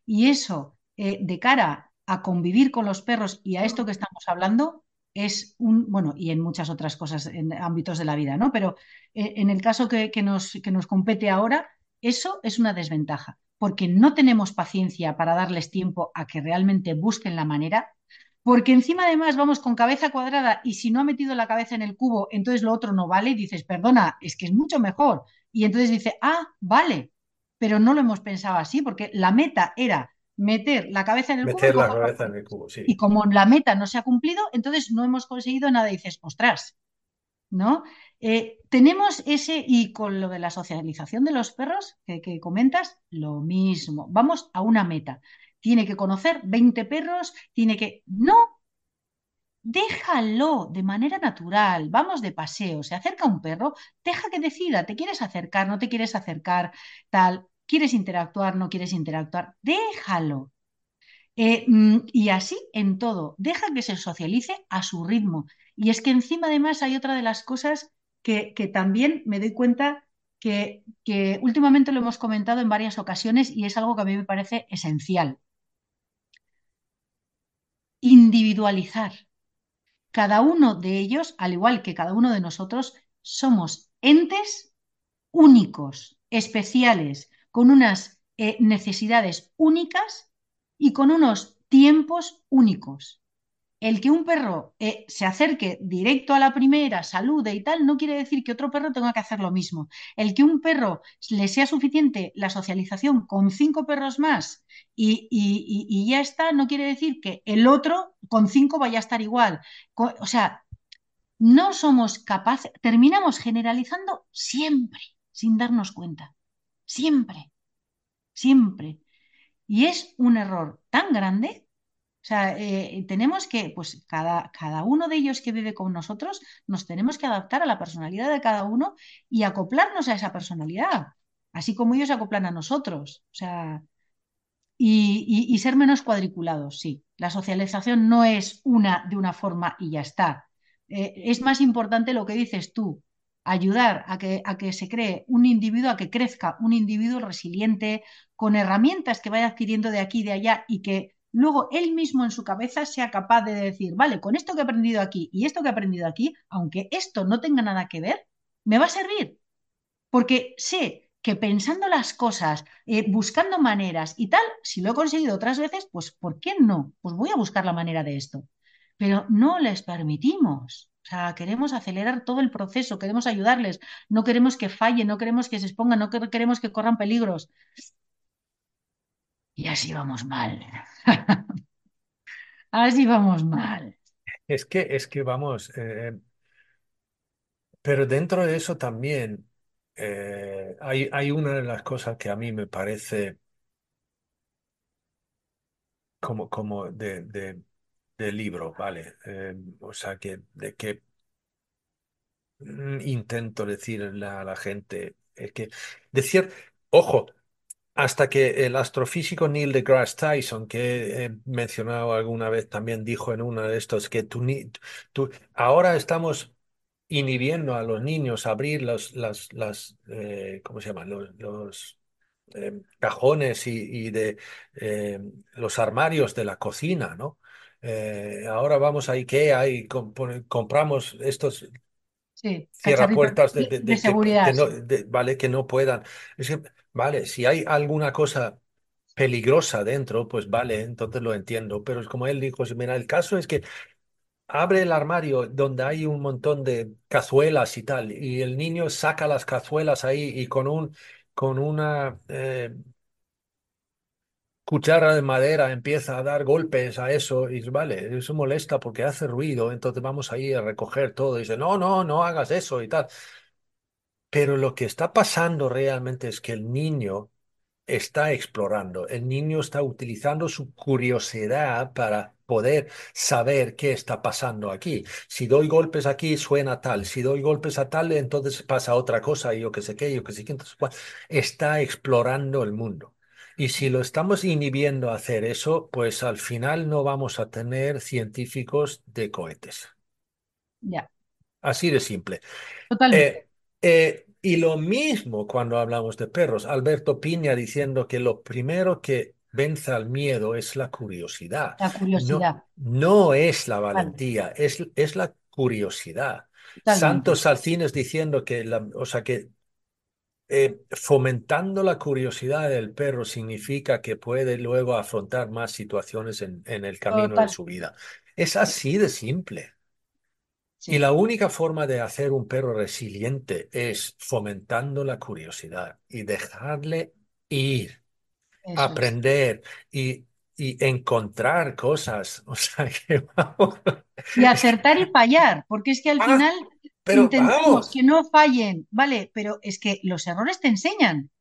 Y eso, eh, de cara a convivir con los perros y a esto que estamos hablando, es un, bueno, y en muchas otras cosas, en ámbitos de la vida, ¿no? Pero en el caso que, nos, que nos compete ahora, eso es una desventaja, porque no tenemos paciencia para darles tiempo a que realmente busquen la manera, porque encima además vamos con cabeza cuadrada y si no ha metido la cabeza en el cubo, entonces lo otro no vale y dices, perdona, es que es mucho mejor. Y entonces dice, ah, vale, pero no lo hemos pensado así, porque la meta era meter la cabeza en el meter cubo. la cabeza en el cubo, sí. Y como la meta no se ha cumplido, entonces no hemos conseguido nada. Y dices, ostras, ¿no? Eh, tenemos ese, y con lo de la socialización de los perros que, comentas, lo mismo. Vamos a una meta. Tiene que conocer 20 perros, tiene que... No, déjalo de manera natural. Vamos de paseo, se acerca un perro, deja que decida, te quieres acercar, no te quieres acercar, tal. ¿Quieres interactuar? ¿No quieres interactuar? Déjalo. Eh, y así en todo, deja que se socialice a su ritmo. Y es que encima además hay otra de las cosas que, también me doy cuenta que, que, últimamente lo hemos comentado en varias ocasiones y es algo que a mí me parece esencial. Individualizar. Cada uno de ellos, al igual que cada uno de nosotros, somos entes únicos, especiales, con unas eh, necesidades únicas y con unos tiempos únicos. El que un perro eh, se acerque directo a la primera, salude y tal, no quiere decir que otro perro tenga que hacer lo mismo. El que un perro le sea suficiente la socialización con cinco perros más y, ya está, no quiere decir que el otro con cinco vaya a estar igual. O sea, no somos capaces, terminamos generalizando siempre, sin darnos cuenta. Siempre, siempre. Y es un error tan grande o sea, eh, tenemos que, pues cada, cada, uno de ellos que vive con nosotros, nos tenemos que adaptar a la personalidad de cada uno y acoplarnos a esa personalidad, así como ellos acoplan a nosotros. O sea, y, y, y ser menos cuadriculados, sí. La socialización no es una de una forma y ya está. Eh, es más importante lo que dices tú, ayudar a que, a que se cree un individuo, a que crezca un individuo resiliente, con herramientas que vaya adquiriendo de aquí y de allá y que luego él mismo en su cabeza sea capaz de decir, vale, con esto que he aprendido aquí y esto que he aprendido aquí, aunque esto no tenga nada que ver, me va a servir. Porque sé que pensando las cosas, eh, buscando maneras y tal, si lo he conseguido otras veces, pues ¿por qué no? Pues voy a buscar la manera de esto. Pero no les permitimos. O sea, queremos acelerar todo el proceso, queremos ayudarles, no queremos que fallen, no queremos que se expongan, no queremos que corran peligros. Y así vamos mal. así vamos mal. Es que, es que vamos, eh, pero dentro de eso también eh, hay, hay una de las cosas que a mí me parece como, como de, de, libro, ¿vale? Eh, o sea, que, de que intento decirle a la gente, es que decir, ojo, hasta que el astrofísico Neil deGrasse Tyson, que he mencionado alguna vez, también dijo en uno de estos que tú, tú, ahora estamos inhibiendo a los niños a abrir los, las, las eh, ¿cómo se llaman? Los, los eh, cajones y, de eh, los armarios de la cocina, ¿no? Eh, ahora vamos a IKEA y comp compramos estos Sí, cierra puertas de, de, de, de de- que, seguridad. que no, vale, que no puedan. Es que, vale, si hay alguna cosa peligrosa dentro, pues vale, entonces lo entiendo. Pero es como él dijo, mira, el caso es que abre el armario donde hay un montón de cazuelas y tal, y el niño saca las cazuelas ahí y con un, con una eh, cuchara de madera empieza a dar golpes a eso y vale, eso molesta porque hace ruido, entonces vamos ahí a recoger todo. Y dice, no, no, no hagas eso y tal. Pero lo que está pasando realmente es que el niño está explorando, el niño está utilizando su curiosidad para poder saber qué está pasando aquí. Si doy golpes aquí, suena tal. Si doy golpes a tal, entonces pasa otra cosa, y yo qué sé qué, yo qué sé qué. Entonces, está explorando el mundo. Y si lo estamos inhibiendo a hacer eso, pues al final no vamos a tener científicos de cohetes. Ya, Así de simple. totalmente. Eh, eh, y lo mismo cuando hablamos de perros. Alberto Piña diciendo que lo primero que venza al miedo es la curiosidad. La curiosidad, no es la vale, valentía, es, es la curiosidad. totalmente. Santos Salcines diciendo que, la, o sea, que eh, fomentando la curiosidad del perro significa que puede luego afrontar más situaciones en, en el camino de su vida. Es así de simple. Y la única forma de hacer un perro resiliente es fomentando la curiosidad y dejarle ir, eso aprender y, y encontrar cosas. O sea que vamos. Y acertar y fallar, porque es que al Ah, final pero intentamos que no fallen, ¿vale? Pero es que los errores te enseñan,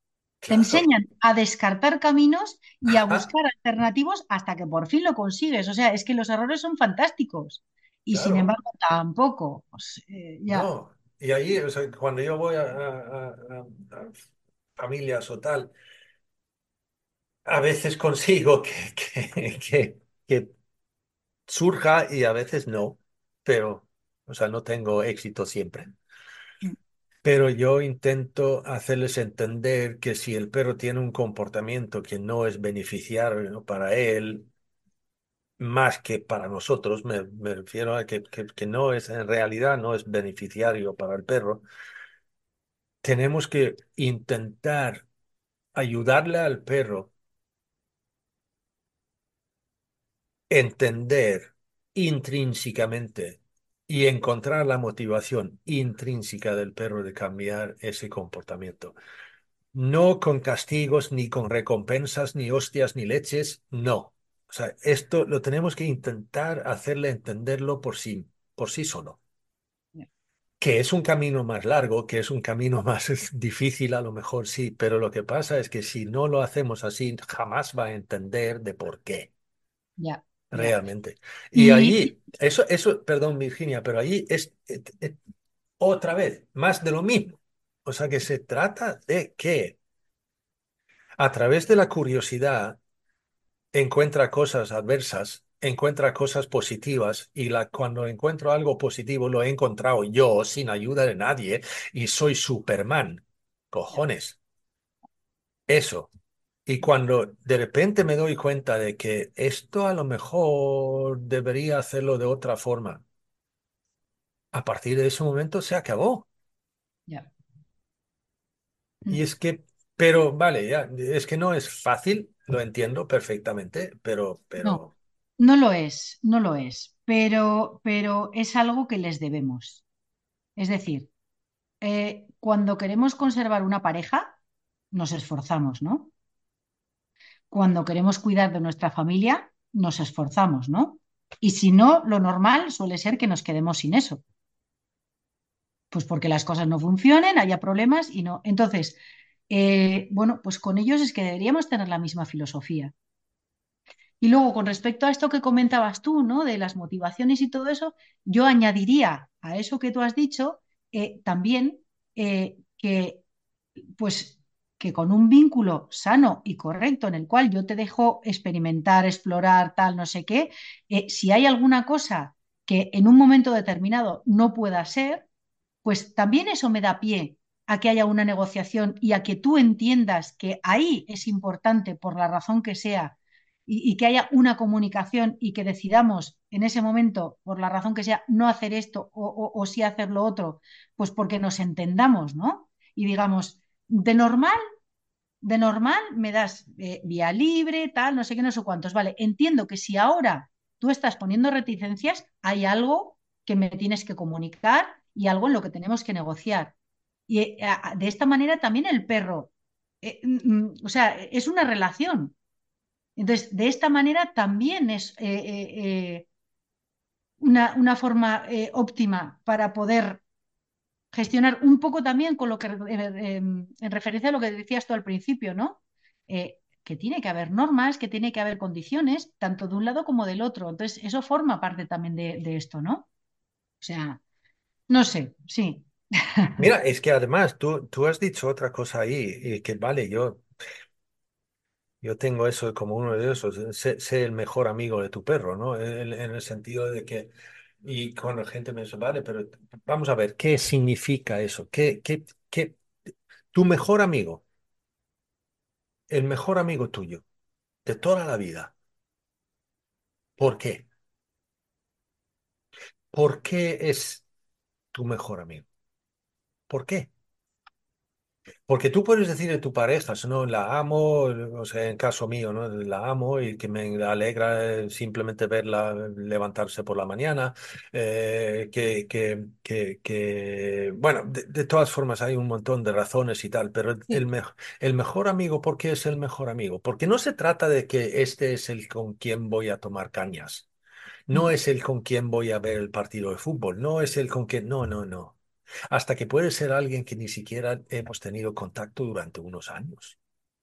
te enseñan a descartar caminos y a buscar alternativos hasta que por fin lo consigues. O sea, es que los errores son fantásticos y sin embargo tampoco. Pues, eh, ya, No. Y ahí, o sea, cuando yo voy a, a- a- a familias o tal, a veces consigo que, que, que, que surja y a veces no, pero, o sea, no tengo éxito siempre. mm, Pero yo intento hacerles entender que si el perro tiene un comportamiento que no es beneficiario para él, más que para nosotros, me, me refiero a que, que, que no es, en realidad no es beneficiario para el perro, tenemos que intentar ayudarle al perro entender intrínsecamente y encontrar la motivación intrínseca del perro de cambiar ese comportamiento. No con castigos, ni con recompensas, ni hostias, ni leches, no. O sea, esto lo tenemos que intentar hacerle entenderlo por sí, por sí solo. Que es un camino más largo, que es un camino más difícil, a lo mejor sí, pero lo que pasa es que si no lo hacemos así, jamás va a entender de por qué. ya. ya. Realmente. Y Y allí, eso, eso, perdón, Virginia, pero allí es, eh, eh, otra vez más de lo mismo. O sea que se trata de que a través de la curiosidad encuentra cosas adversas, encuentra cosas positivas y la, cuando encuentro algo positivo lo he encontrado yo sin ayuda de nadie y soy Superman. Cojones. Eso. Y cuando de repente me doy cuenta de que esto a lo mejor debería hacerlo de otra forma a partir de ese momento se acabó. ya. Y Mm. es que, pero vale, ya, es que no es fácil, lo entiendo perfectamente, pero, No, pero, no lo es, no lo es, pero, pero es algo que les debemos. Es decir, eh, cuando queremos conservar una pareja, nos esforzamos, ¿no? Cuando queremos cuidar de nuestra familia, nos esforzamos, ¿no? Y si no, lo normal suele ser que nos quedemos sin eso, pues porque las cosas no funcionen, haya problemas y no. Entonces, eh, bueno, pues con ellos es que deberíamos tener la misma filosofía. Y luego, con respecto a esto que comentabas tú, ¿no? De las motivaciones y todo eso, yo añadiría a eso que tú has dicho eh, también eh, que, pues, que con un vínculo sano y correcto en el cual yo te dejo experimentar, explorar, tal, no sé qué, eh, si hay alguna cosa que en un momento determinado no pueda ser, pues también eso me da pie a que haya una negociación y a que tú entiendas que ahí es importante por la razón que sea y, que haya una comunicación y que decidamos en ese momento, por la razón que sea, no hacer esto o, o sí hacer lo otro, pues porque nos entendamos, ¿no? Y digamos, de normal, de normal me das eh, vía libre, tal, no sé qué, no sé cuántos. Vale, entiendo que si ahora tú estás poniendo reticencias, hay algo que me tienes que comunicar y algo en lo que tenemos que negociar. Y eh, de esta manera también el perro, eh, mm, o sea, es una relación. Entonces, de esta manera también es una, una, forma óptima para poder gestionar un poco también con lo que, eh, en referencia a lo que decías tú al principio, ¿no? Eh, que tiene que haber normas, que tiene que haber condiciones, tanto de un lado como del otro. Entonces, eso forma parte también de, esto, ¿no? O sea, no sé, sí. mira, es que además tú, tú has dicho otra cosa ahí, y que vale, yo, yo tengo eso como uno de esos, sé, el mejor amigo de tu perro, ¿no? En el sentido de que, y cuando la gente me dice, vale, pero vamos a ver, ¿qué significa eso? ¿Qué, qué, qué, tu mejor amigo, el mejor amigo tuyo? de toda la vida. ¿Por qué? ¿Por qué es tu mejor amigo? ¿Por qué? Porque tú puedes decir de tu pareja, no, la amo, o sea, en caso mío, ¿no? La amo y que me alegra simplemente verla levantarse por la mañana, eh, que, que, que, que, bueno, de, de todas formas hay un montón de razones y tal, pero el, me- el mejor amigo, ¿por qué es el mejor amigo? Porque no se trata de que este es el con quien voy a tomar cañas, no Mm, es el con quien voy a ver el partido de fútbol, no es el con quien, no, no, no. Hasta que puede ser alguien que ni siquiera hemos tenido contacto durante unos años.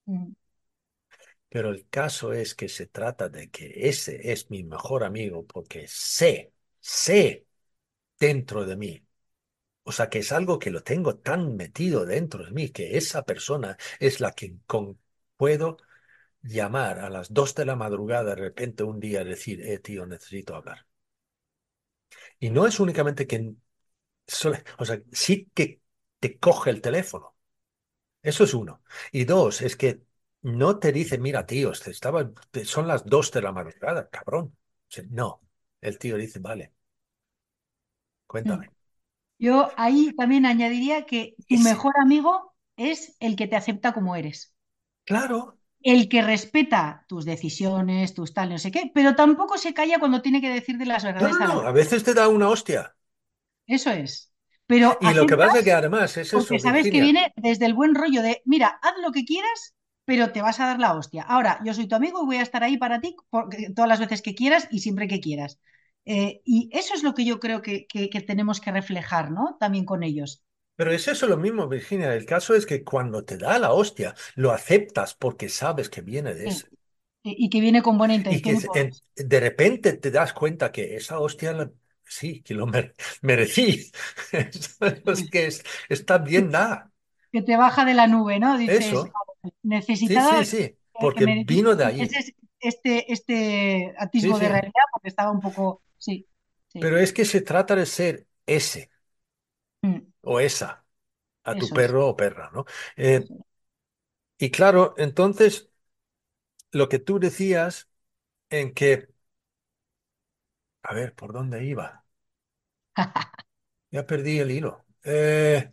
mm, Pero el caso es que se trata de que ese es mi mejor amigo porque sé, sé dentro de mí. O sea, que es algo que lo tengo tan metido dentro de mí que esa persona es la que con, puedo llamar a las dos de la madrugada de repente un día y decir, eh, tío, necesito hablar. Y no es únicamente que, o sea, sí que te coge el teléfono. Eso es uno. Y dos, es que no te dice, mira, tío, estaba, son las dos de la madrugada, cabrón. O sea, no, el tío dice, vale, cuéntame. Yo ahí también añadiría que tu mejor amigo es el que te acepta como eres, claro. el que respeta tus decisiones, tus tal, no sé qué, pero tampoco se calla cuando tiene que decirte las No, no, verdades no, a veces te da una hostia. Eso es. Pero Y lo que pasa es que además es porque eso, sabes que viene desde el buen rollo de, mira, haz lo que quieras, pero te vas a dar la hostia. Ahora, yo soy tu amigo y voy a estar ahí para ti por- todas las veces que quieras y siempre que quieras. Eh, y eso es lo que yo creo que, que- que tenemos que reflejar, ¿no? También con ellos. Pero es eso lo mismo, Virginia. El caso es que cuando te da la hostia, lo aceptas porque sabes que viene de Sí. ese. Y, y que viene con buena que intención y en- eso. de repente te das cuenta que esa hostia, la- sí, que lo mere- merecí. Es que es- está bien dada. Que te baja de la nube, ¿no? Dices, Eso. "Vale, Sí, sí, necesitaba sí, que, que porque vino de ese- este, este Sí, atisbo de sí. realidad porque estaba un poco, sí, sí. Pero es que se trata de ser ese Mm, o esa a tu es. perro o perra, ¿no? Eh, y claro, entonces, lo que tú decías en que, a ver, ¿por dónde iba? Ya perdí el hilo. Eh,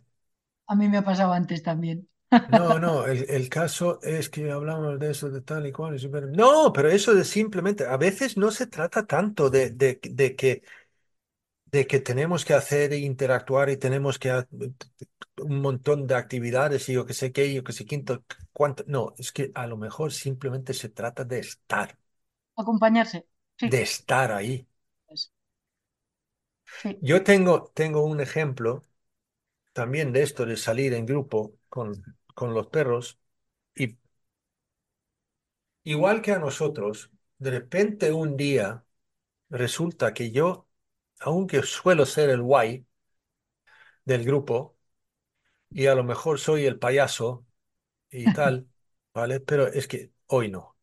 A mí me ha pasado antes también. no, no, el, el caso es que hablamos de eso de tal y cual. y No, pero eso de simplemente, a veces no se trata tanto de, de, de que de que tenemos que hacer e interactuar y tenemos que ha- un montón de actividades y yo que sé qué, yo que sé quinto, cuánto. No, es que a lo mejor simplemente se trata de estar, Acompañarse. Sí, de estar ahí. Sí. Yo tengo, tengo un ejemplo también de esto, de salir en grupo con, con los perros y igual que a nosotros, de repente un día resulta que yo, aunque suelo ser el guay del grupo y a lo mejor soy el payaso, y tal, ¿vale? Pero es que hoy no,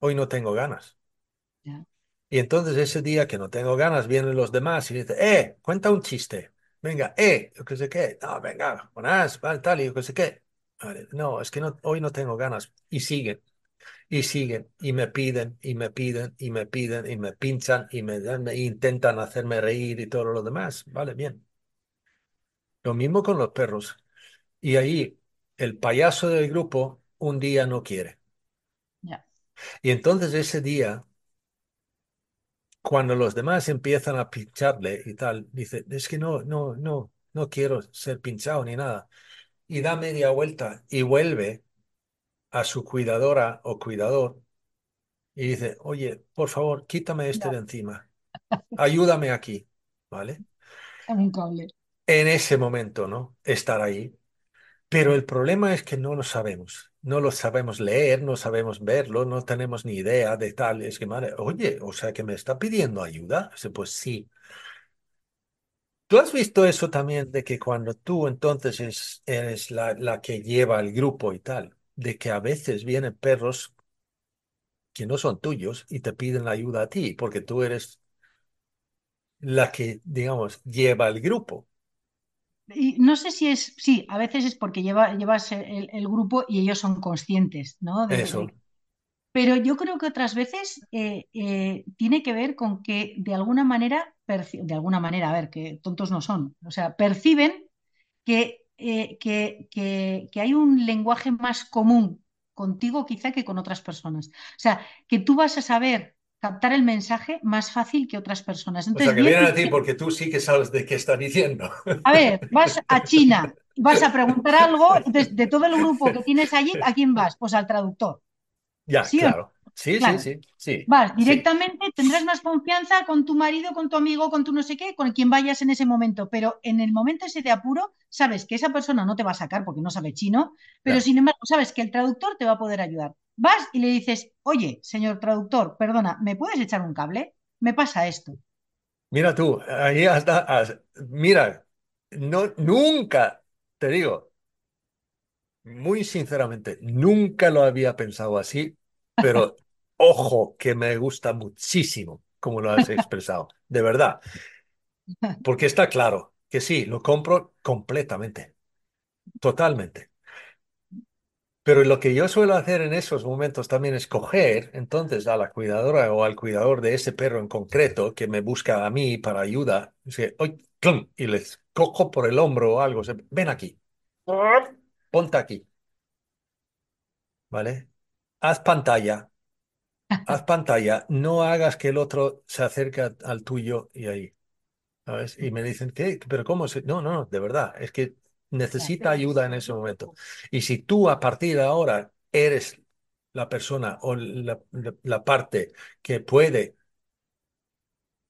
hoy no tengo ganas. Y entonces ese día que no tengo ganas, vienen los demás y dicen, eh, cuenta un chiste. Venga, eh, yo qué sé qué. No, venga, buenas, vale, tal, y yo qué sé qué. Vale, no, es que no, hoy no tengo ganas. Y siguen, y siguen, y me piden, y me piden, y me piden, y me pinchan, y me, dan- e intentan hacerme reír y todo lo demás. Vale, bien. Lo mismo con los perros. Y ahí el payaso del grupo un día no quiere. Ya. Y entonces ese día, cuando los demás empiezan a pincharle y tal, dice, es que no, no, no, no quiero ser pinchado ni nada. Y da media vuelta y vuelve a su cuidadora o cuidador y dice, oye, por favor, quítame este de encima. Ayúdame aquí, ¿vale? En ese momento, ¿no? Estar ahí. Pero el problema es que no lo sabemos. No lo sabemos leer, no sabemos verlo, no tenemos ni idea de tal. Es que, madre, oye, o sea que me está pidiendo ayuda. Pues sí. ¿Tú has visto eso también de que cuando tú entonces es- eres la, la que lleva el grupo y tal, de que a veces vienen perros que no son tuyos y te piden ayuda a ti, porque tú eres la que, digamos, lleva el grupo. Y no sé si es, sí, a veces es porque lleva, llevas el, el grupo y ellos son conscientes, ¿no? De, de- Eso. Pero yo creo que otras veces eh, eh, tiene que ver con que de alguna manera, de alguna manera, a ver, que tontos no son, o sea, perciben que, eh, que, que, que hay un lenguaje más común contigo quizá que con otras personas. O sea, que tú vas a saber captar el mensaje más fácil que otras personas. Entonces, o sea, que vienen a ti porque tú sí que sabes de qué está diciendo. A ver, vas a China, vas a preguntar algo, de, de todo el grupo que tienes allí, ¿a quién vas? Pues al traductor. Ya, ¿Sí claro. Sí, sí, sí, sí. Vas directamente, tendrás más confianza con tu marido, con tu amigo, con tu no sé qué, con quien vayas en ese momento. Pero en el momento ese de apuro, sabes que esa persona no te va a sacar porque no sabe chino, pero sin embargo, sabes que el traductor te va a poder ayudar. Vas y le dices, oye, señor traductor, perdona, ¿me puedes echar un cable? Me pasa esto. Mira tú, ahí hasta, mira, no, nunca, te digo, muy sinceramente, nunca lo había pensado así, pero ojo que me gusta muchísimo como lo has expresado, de verdad. Porque está claro que sí, lo compro completamente, totalmente. Pero lo que yo suelo hacer en esos momentos también es coger entonces a la cuidadora o al cuidador de ese perro en concreto que me busca a mí para ayuda y les cojo por el hombro o algo, ven aquí, ponte aquí, ¿vale? Haz pantalla, haz pantalla, no hagas que el otro se acerque al tuyo y ahí. ¿Sabes? Y me dicen, ¿qué? ¿Pero cómo? No, no, no, de verdad, es que necesita ayuda en ese momento. Y si tú a partir de ahora eres la persona o la, la parte que puede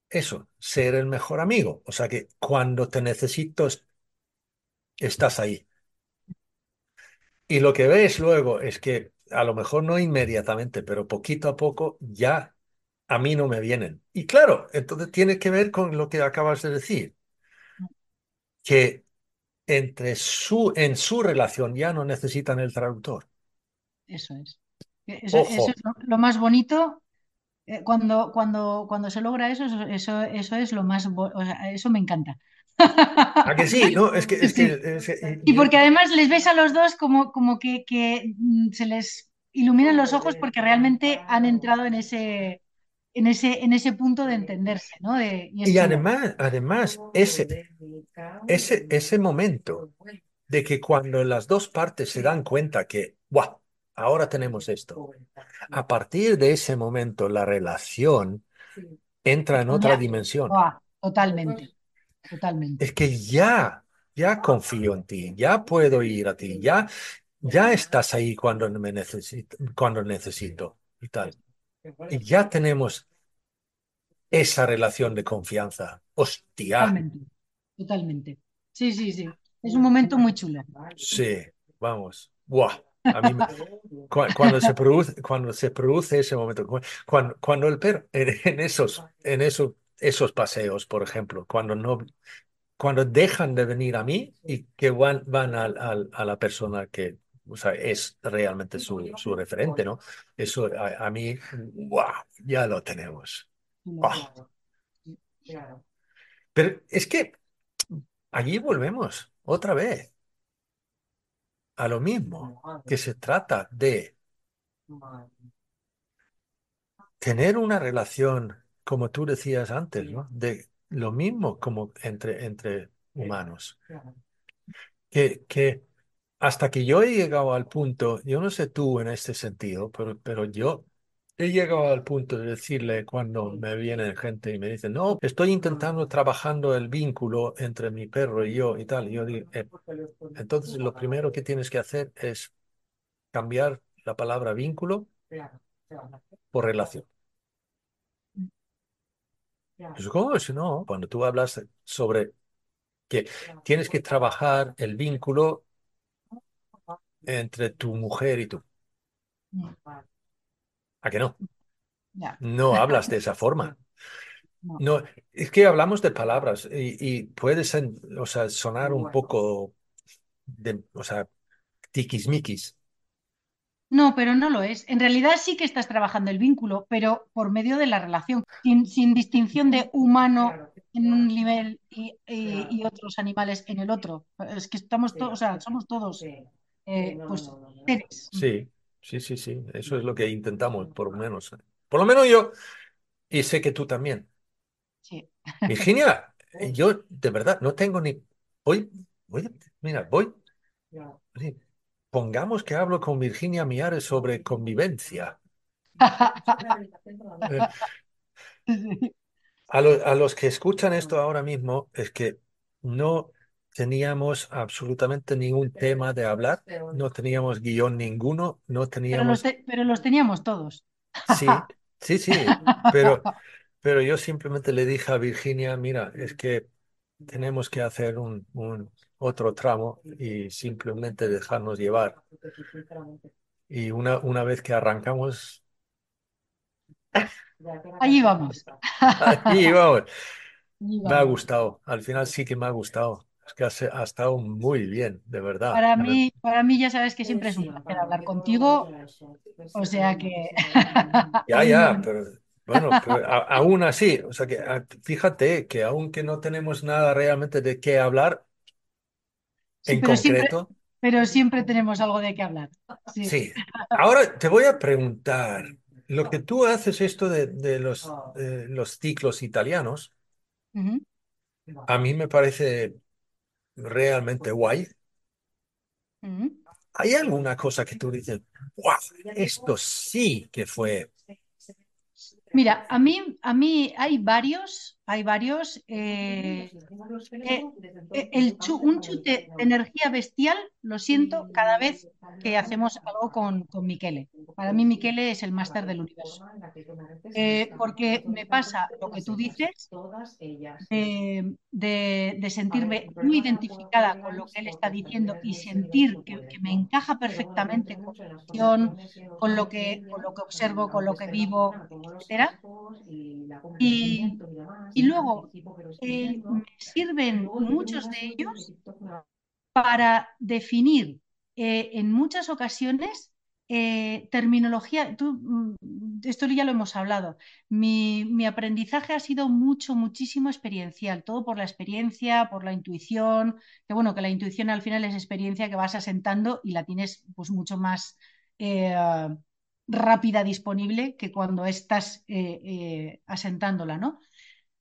eso, ser el mejor amigo. O sea que cuando te necesito, estás ahí. Y lo que ves luego es que a lo mejor no inmediatamente, pero poquito a poco ya a mí no me vienen. Y claro, entonces tiene que ver con lo que acabas de decir, que entre su, en su relación ya no necesitan el traductor. Eso es. Eso, es lo, más bonito. Eh, cuando, cuando, cuando se logra eso, eso, eso es lo más, eso me encanta. ¿A que sí? No, es que, es que y porque además les ves a los dos como, como que, que mm, se les iluminan los ojos porque realmente han entrado en ese, en ese, en ese punto de entenderse, ¿no? y, además, además ese, ese, ese momento de que cuando las dos partes se dan cuenta que, ¡guau! Ahora tenemos esto. A partir de ese momento, la relación entra en otra dimensión. Totalmente, totalmente. Es que ya, ya confío en ti, ya puedo ir a ti, ya, ya estás ahí cuando me necesito, cuando necesito y tal. Y ya tenemos esa relación de confianza. Hostia. Totalmente, totalmente. Sí, sí, sí. Es un momento muy chulo. Sí, vamos. Buah. A mí cuando, se produce, cuando se produce ese momento, cuando, cuando el perro, en, esos, en esos, esos paseos, por ejemplo, cuando no, cuando dejan de venir a mí y que van, van a la persona que o sea, es realmente su, su referente, ¿no? Eso a, mí, wow, ya lo tenemos. Pero es que allí volvemos otra vez a lo mismo, que se trata de tener una relación, como tú decías antes, ¿no? De lo mismo como entre, entre humanos. Que, que hasta que yo he llegado al punto, yo no sé tú en este sentido, pero, pero yo he llegado al punto de decirle cuando me viene gente y me dice, no, estoy intentando trabajando el vínculo entre mi perro y yo y tal. Yo digo, eh, entonces lo primero que tienes que hacer es cambiar la palabra vínculo por relación. ¿Cómo es? No, cuando tú hablas sobre que tienes que trabajar el vínculo entre tu mujer y tú. Mm. ¿A que no? No hablas de esa forma. No. es que hablamos de palabras y, puede ser, o sea, sonar un poco de, o sea, tiquismiquis. No, pero no lo es. En realidad sí que estás trabajando el vínculo, pero por medio de la relación, sin, distinción de humano en un nivel y, otros animales en el otro. Es que estamos todos, o sea, somos todos eh, pues, seres. Sí, sí, sí, sí. Eso es lo que intentamos, por lo menos. Por lo menos yo, y sé que tú también. Sí. Virginia, yo de verdad no tengo ni... Voy, voy, mira, voy. sí, Pongamos que hablo con Virginia Miares sobre convivencia. Eh, a, lo- a los que escuchan esto ahora mismo, es que no teníamos absolutamente ningún tema de hablar, no teníamos guion ninguno, no Pero los, teníamos... te- pero los teníamos todos. Sí, sí, sí, pero, pero yo simplemente le dije a Virginia, mira, es que tenemos que hacer un, un otro tramo y simplemente dejarnos llevar. Y una, una vez que arrancamos, Allí vamos. ahí vamos. Allí Me ha gustado, al final sí que me ha gustado. Es que ha, se- ha estado muy bien, de verdad. Para mí, para mí ya sabes que siempre es un placer hablar contigo, o sea que Ya, ya, pero bueno, pero a- aún así, o sea que a- fíjate que aunque no tenemos nada realmente de qué hablar Sí, en pero siempre, concreto, pero siempre tenemos algo de qué hablar. Sí. sí. Ahora te voy a preguntar, lo que tú haces esto de, de los, eh, los ciclos italianos, a mí me parece realmente guay. ujú. ¿Hay alguna cosa que tú dices, wow, esto sí que fue? Mira, a mí, a mí hay varios, hay varios. eh, eh, eh, el chu- un chute de energía bestial lo siento cada vez que hacemos algo con, con Michele. Para mí Michele es el máster del universo. Eh, porque me pasa lo que tú dices de, de- de sentirme muy identificada con lo que él está diciendo y sentir que, que me encaja perfectamente con la visión, con lo que, con lo que observo, con lo que vivo, etcétera. Y, y luego eh, sirven muchos de ellos para definir eh, en muchas ocasiones eh, terminología. Tú, mm, esto ya lo hemos hablado. Mi, mi aprendizaje ha sido mucho, muchísimo experiencial, todo por la experiencia, por la intuición, que bueno, que la intuición al final es experiencia que vas asentando y la tienes pues mucho más eh, rápida disponible que cuando estás eh, asentándola, ¿no?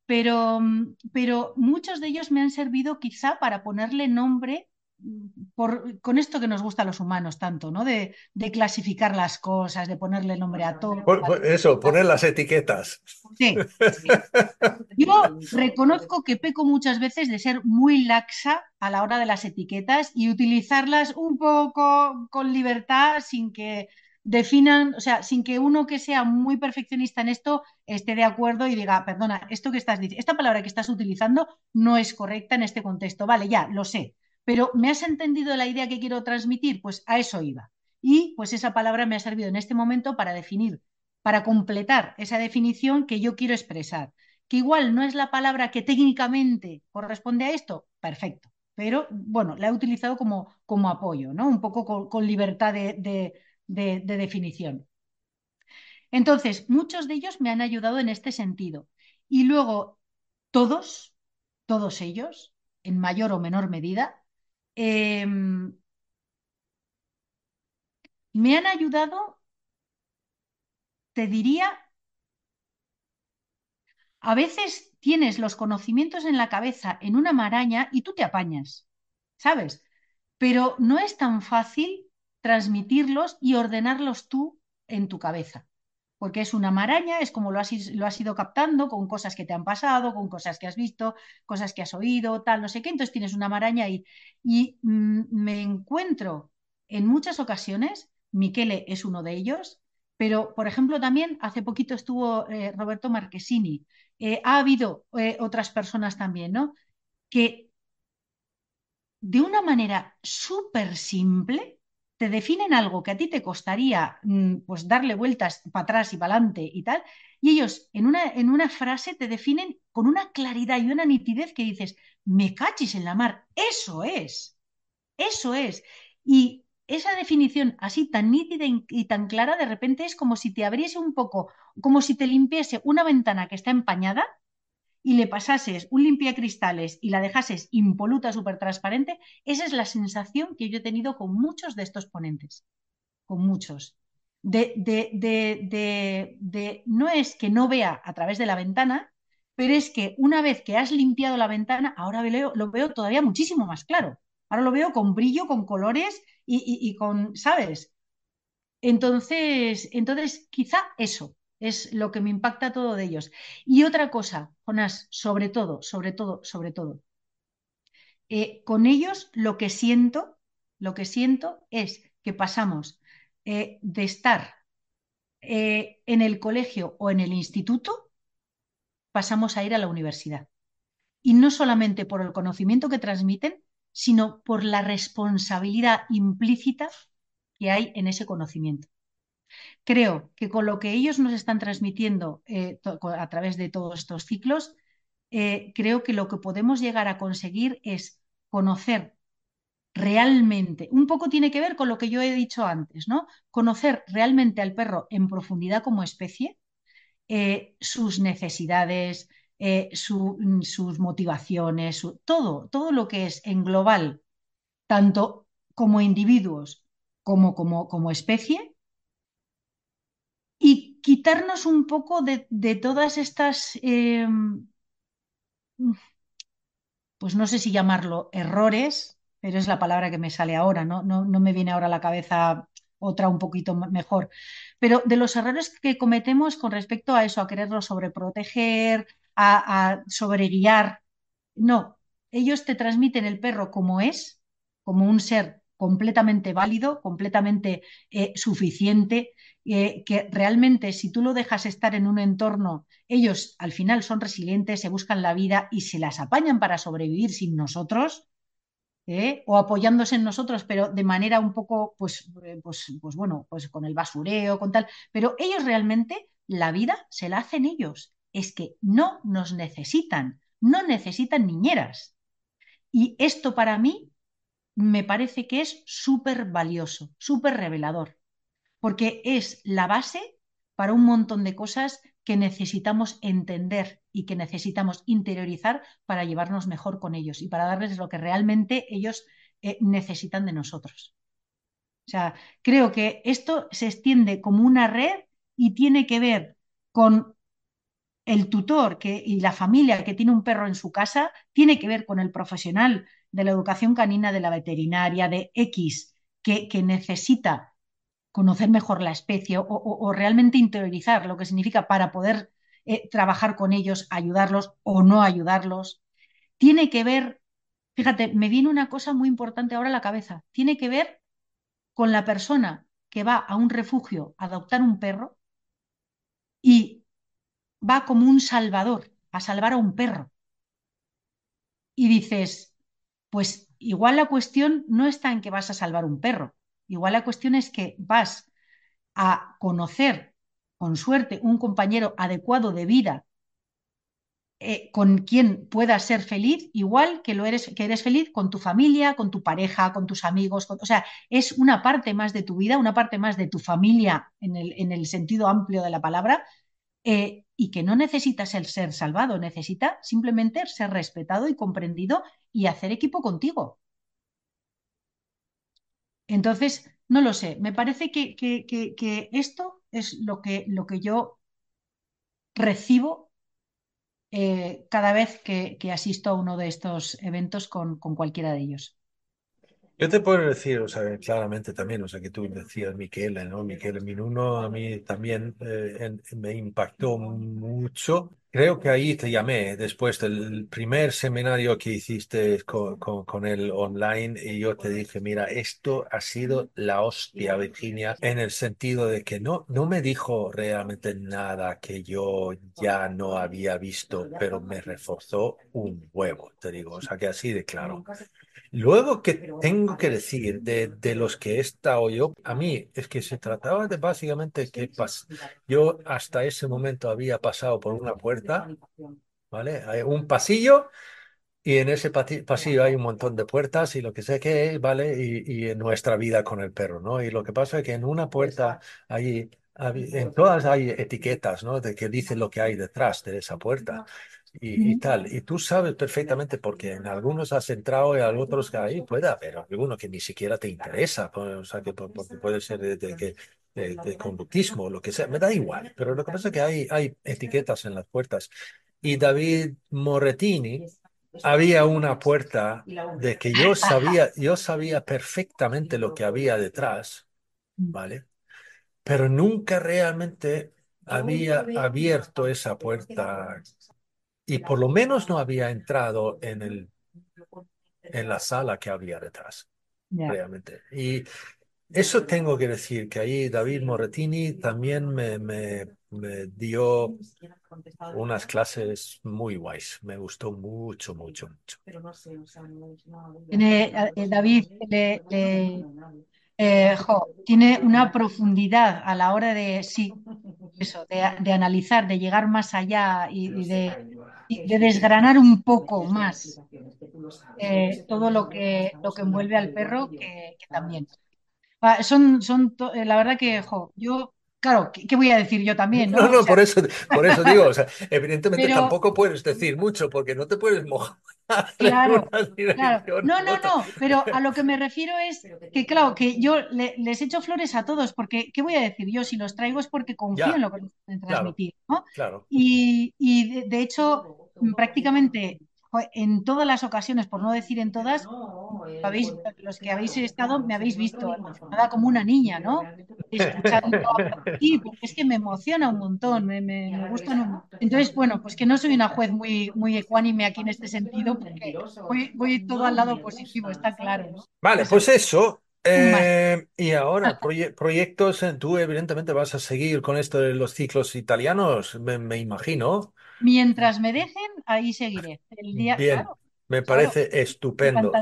Pero, mm, pero muchos de ellos me han servido quizá para ponerle nombre mm, por, con esto que nos gusta a los humanos tanto, ¿no? De, de clasificar las cosas, de ponerle nombre a todo. Por Eso, poner las etiquetas. Sí, sí. Yo reconozco que peco muchas veces de ser muy laxa a la hora de las etiquetas y utilizarlas un poco con libertad sin que definan, o sea, sin que uno que sea muy perfeccionista en esto esté de acuerdo y diga, perdona, esto que estás diciendo, esta palabra que estás utilizando no es correcta en este contexto. Vale, ya, lo sé, pero ¿me has entendido la idea que quiero transmitir? Pues a eso iba. Y pues esa palabra me ha servido en este momento para definir, para completar esa definición que yo quiero expresar que igual no es la palabra que técnicamente corresponde a esto, perfecto. Pero bueno, la he utilizado como, como apoyo, ¿no? Un poco con, libertad de, de, de definición. Entonces, muchos de ellos me han ayudado en este sentido. Y luego, todos, todos ellos, en mayor o menor medida, eh, me han ayudado, te diría, a veces tienes los conocimientos en la cabeza en una maraña y tú te apañas, ¿sabes? Pero no es tan fácil transmitirlos y ordenarlos tú en tu cabeza, porque es una maraña, es como lo has, lo has ido captando con cosas que te han pasado, con cosas que has visto, cosas que has oído, tal, no sé qué, entonces tienes una maraña ahí. Y mm, me encuentro en muchas ocasiones, Michele es uno de ellos, pero por ejemplo también hace poquito estuvo eh, Roberto Marquesini, eh, ha habido eh, otras personas también, ¿no? Que de una manera súper simple te definen algo que a ti te costaría mm, pues darle vueltas para atrás y para adelante y tal, y ellos en una, en una frase te definen con una claridad y una nitidez que dices, me cachis en la mar, eso es, eso es. Y esa definición así tan nítida y tan clara, de repente es como si te abriese un poco, como si te limpiese una ventana que está empañada y le pasases un limpiacristales y la dejases impoluta, súper transparente, esa es la sensación que yo he tenido con muchos de estos ponentes, con muchos. de, de, de, de, no es que no vea a través de la ventana, pero es que una vez que has limpiado la ventana, ahora lo, lo veo todavía muchísimo más claro. Ahora lo veo con brillo, con colores y, y, y con, ¿sabes? Entonces, entonces, quizá eso es lo que me impacta todo de ellos. Y otra cosa, Jonás, sobre todo, sobre todo, sobre todo, eh, con ellos lo que siento, lo que siento es que pasamos eh, de estar eh, en el colegio o en el instituto, pasamos a ir a la universidad. Y no solamente por el conocimiento que transmiten, sino por la responsabilidad implícita que hay en ese conocimiento. Creo que con lo que ellos nos están transmitiendo eh, a través de todos estos ciclos, eh, creo que lo que podemos llegar a conseguir es conocer realmente, un poco tiene que ver con lo que yo he dicho antes, ¿no? Conocer realmente al perro en profundidad como especie, eh, sus necesidades, su, sus motivaciones, todo, todo lo que es en global, tanto como individuos como como, como especie, quitarnos un poco de, todas estas, eh, pues no sé si llamarlo errores, pero es la palabra que me sale ahora, ¿no? No, no me viene ahora a la cabeza otra un poquito mejor. Pero de los errores que cometemos con respecto a eso, a quererlo sobreproteger, a, a sobreguiar, no, ellos te transmiten el perro como es, como un ser completamente válido, completamente eh, suficiente, eh, que realmente si tú lo dejas estar en un entorno, ellos al final son resilientes, se buscan la vida y se las apañan para sobrevivir sin nosotros. ¿eh? o apoyándose en nosotros, pero de manera un poco, pues, pues, pues bueno, pues con el basureo, con tal. Pero ellos realmente la vida se la hacen ellos. Es que no nos necesitan, no necesitan niñeras. Y esto para mí me parece que es súper valioso, súper revelador, porque es la base para un montón de cosas que necesitamos entender y que necesitamos interiorizar para llevarnos mejor con ellos y para darles lo que realmente ellos eh, necesitan de nosotros. O sea, creo que esto se extiende como una red y tiene que ver con el tutor que, y la familia que tiene un perro en su casa, tiene que ver con el profesional de la educación canina, de la veterinaria, de X, que, que necesita conocer mejor la especie o, o, realmente interiorizar lo que significa para poder eh, trabajar con ellos, ayudarlos o no ayudarlos. Tiene que ver, fíjate, me viene una cosa muy importante ahora a la cabeza, tiene que ver con la persona que va a un refugio a adoptar un perro y va como un salvador a salvar a un perro. Y dices, pues igual la cuestión no está en que vas a salvar un perro, igual la cuestión es que vas a conocer con suerte un compañero adecuado de vida eh, con quien puedas ser feliz, igual que lo eres, que eres feliz con tu familia, con tu pareja, con tus amigos, o sea, es una parte más de tu vida, una parte más de tu familia en el, en el sentido amplio de la palabra, eh, y que no necesitas el ser salvado, necesita simplemente ser respetado y comprendido y hacer equipo contigo. Entonces, no lo sé, me parece que, que, que, esto es lo que, lo que yo recibo eh, cada vez que, asisto a uno de estos eventos con, con cualquiera de ellos. Yo te puedo decir, o sea, claramente también, o sea, que tú decías Miquel, ¿no? Miquel Minuno a mí también eh, en, me impactó mucho. Creo que ahí te llamé después del primer seminario que hiciste con, con, con, él online y yo te dije, mira, esto ha sido la hostia, Virginia, en el sentido de que no, no me dijo realmente nada que yo ya no había visto, pero me reforzó un huevo, te digo, o sea, que así de claro. Luego que tengo que decir de, de, los que he estado yo, a mí es que se trataba de básicamente que pas yo hasta ese momento había pasado por una puerta, ¿vale? Hay un pasillo y en ese pasillo hay un montón de puertas y lo que sé que es, ¿vale? Y, y, en nuestra vida con el perro, ¿no? Y lo que pasa es que en una puerta hay, en todas hay etiquetas, ¿no? De que dicen lo que hay detrás de esa puerta y, y, tal. Y tú sabes perfectamente porque en algunos has entrado y en otros que ahí puede haber alguno que ni siquiera te interesa. O sea, que porque puede ser de, de que de, conductismo, lo que sea, me da igual, pero lo que pasa es que hay, hay etiquetas en las puertas. Y David Moretini había una puerta de que yo sabía, yo sabía perfectamente lo que había detrás, ¿vale? Pero nunca realmente había abierto esa puerta y por lo menos no había entrado en el en la sala que había detrás, realmente. Y eso tengo que decir, que ahí David Moretini también me, me, dio unas clases muy guays. Me gustó mucho, mucho, mucho. Tiene, eh, David, eh, tiene una profundidad a la hora de, sí, eso, de, analizar, de llegar más allá y, de, de, desgranar un poco más eh, todo lo que, lo que envuelve al perro, que también. Ah, son, son eh, la verdad que, yo, claro, ¿qué, voy a decir yo también? No, no, por, eso, por eso digo, o sea, evidentemente tampoco puedes decir mucho porque no te puedes mojar. Claro, claro. No, no, no, pero a lo que me refiero es que, claro, que yo les echo flores a todos, porque, ¿qué voy a decir yo? Si los traigo es porque confío en lo que pueden transmitir, ¿no? Claro. Y, y de hecho, prácticamente en todas las ocasiones, por no decir en todas, habéis, los que habéis estado me habéis visto nada como una niña, ¿no? Escuchando y porque es que me emociona un montón, me, me, gusta un montón. Entonces, bueno, pues que no soy una juez muy, muy ecuánime aquí en este sentido, porque voy, voy todo al lado positivo, está claro. ¿no? Vale, pues eso. Eh, y ahora, proyectos, tú evidentemente vas a seguir con esto de los ciclos italianos, me imagino. Mientras me dejen, ahí seguiré. El día, Bien, me parece estupendo.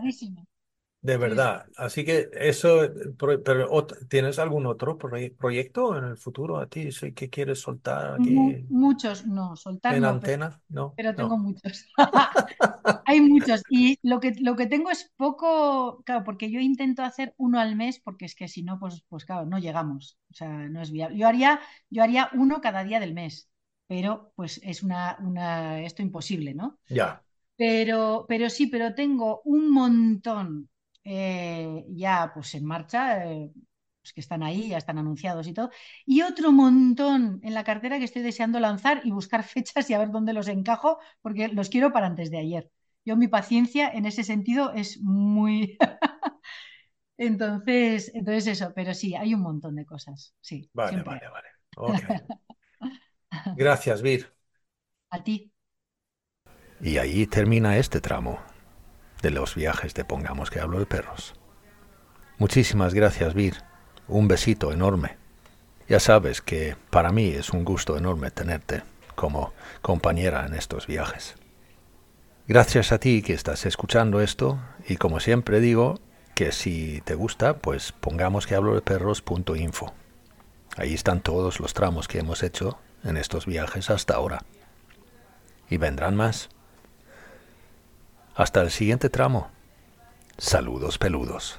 De verdad. Así que eso, pero ¿tienes algún otro proyecto en el futuro a ti que quieres soltar aquí? Muchos, no, soltar. ¿En antena? No. Pero tengo muchos. Hay muchos. Y lo que, lo que tengo es poco, claro, porque yo intento hacer uno al mes, porque es que si no, pues, pues claro, no llegamos. O sea, no es viable. Yo haría, yo haría uno cada día del mes pero pues es una, una esto imposible, ¿no? Ya. Pero, pero sí, pero tengo un montón eh, ya pues en marcha, eh, pues que están ahí, ya están anunciados y todo, y otro montón en la cartera que estoy deseando lanzar y buscar fechas y a ver dónde los encajo, porque los quiero para antes de ayer. Yo mi paciencia en ese sentido es muy... entonces, entonces eso, pero sí, hay un montón de cosas, sí. Vale, vale, vale. Okay. Gracias, Vir. A ti. Y ahí termina este tramo de los viajes de Pongamos que hablo de perros. Muchísimas gracias, Vir. Un besito enorme. Ya sabes que para mí es un gusto enorme tenerte como compañera en estos viajes. Gracias a ti que estás escuchando esto y como siempre digo que si te gusta, pues pongamos que hablo de perros.info. Ahí están todos los tramos que hemos hecho en estos viajes hasta ahora. Y vendrán más. Hasta el siguiente tramo. Saludos peludos.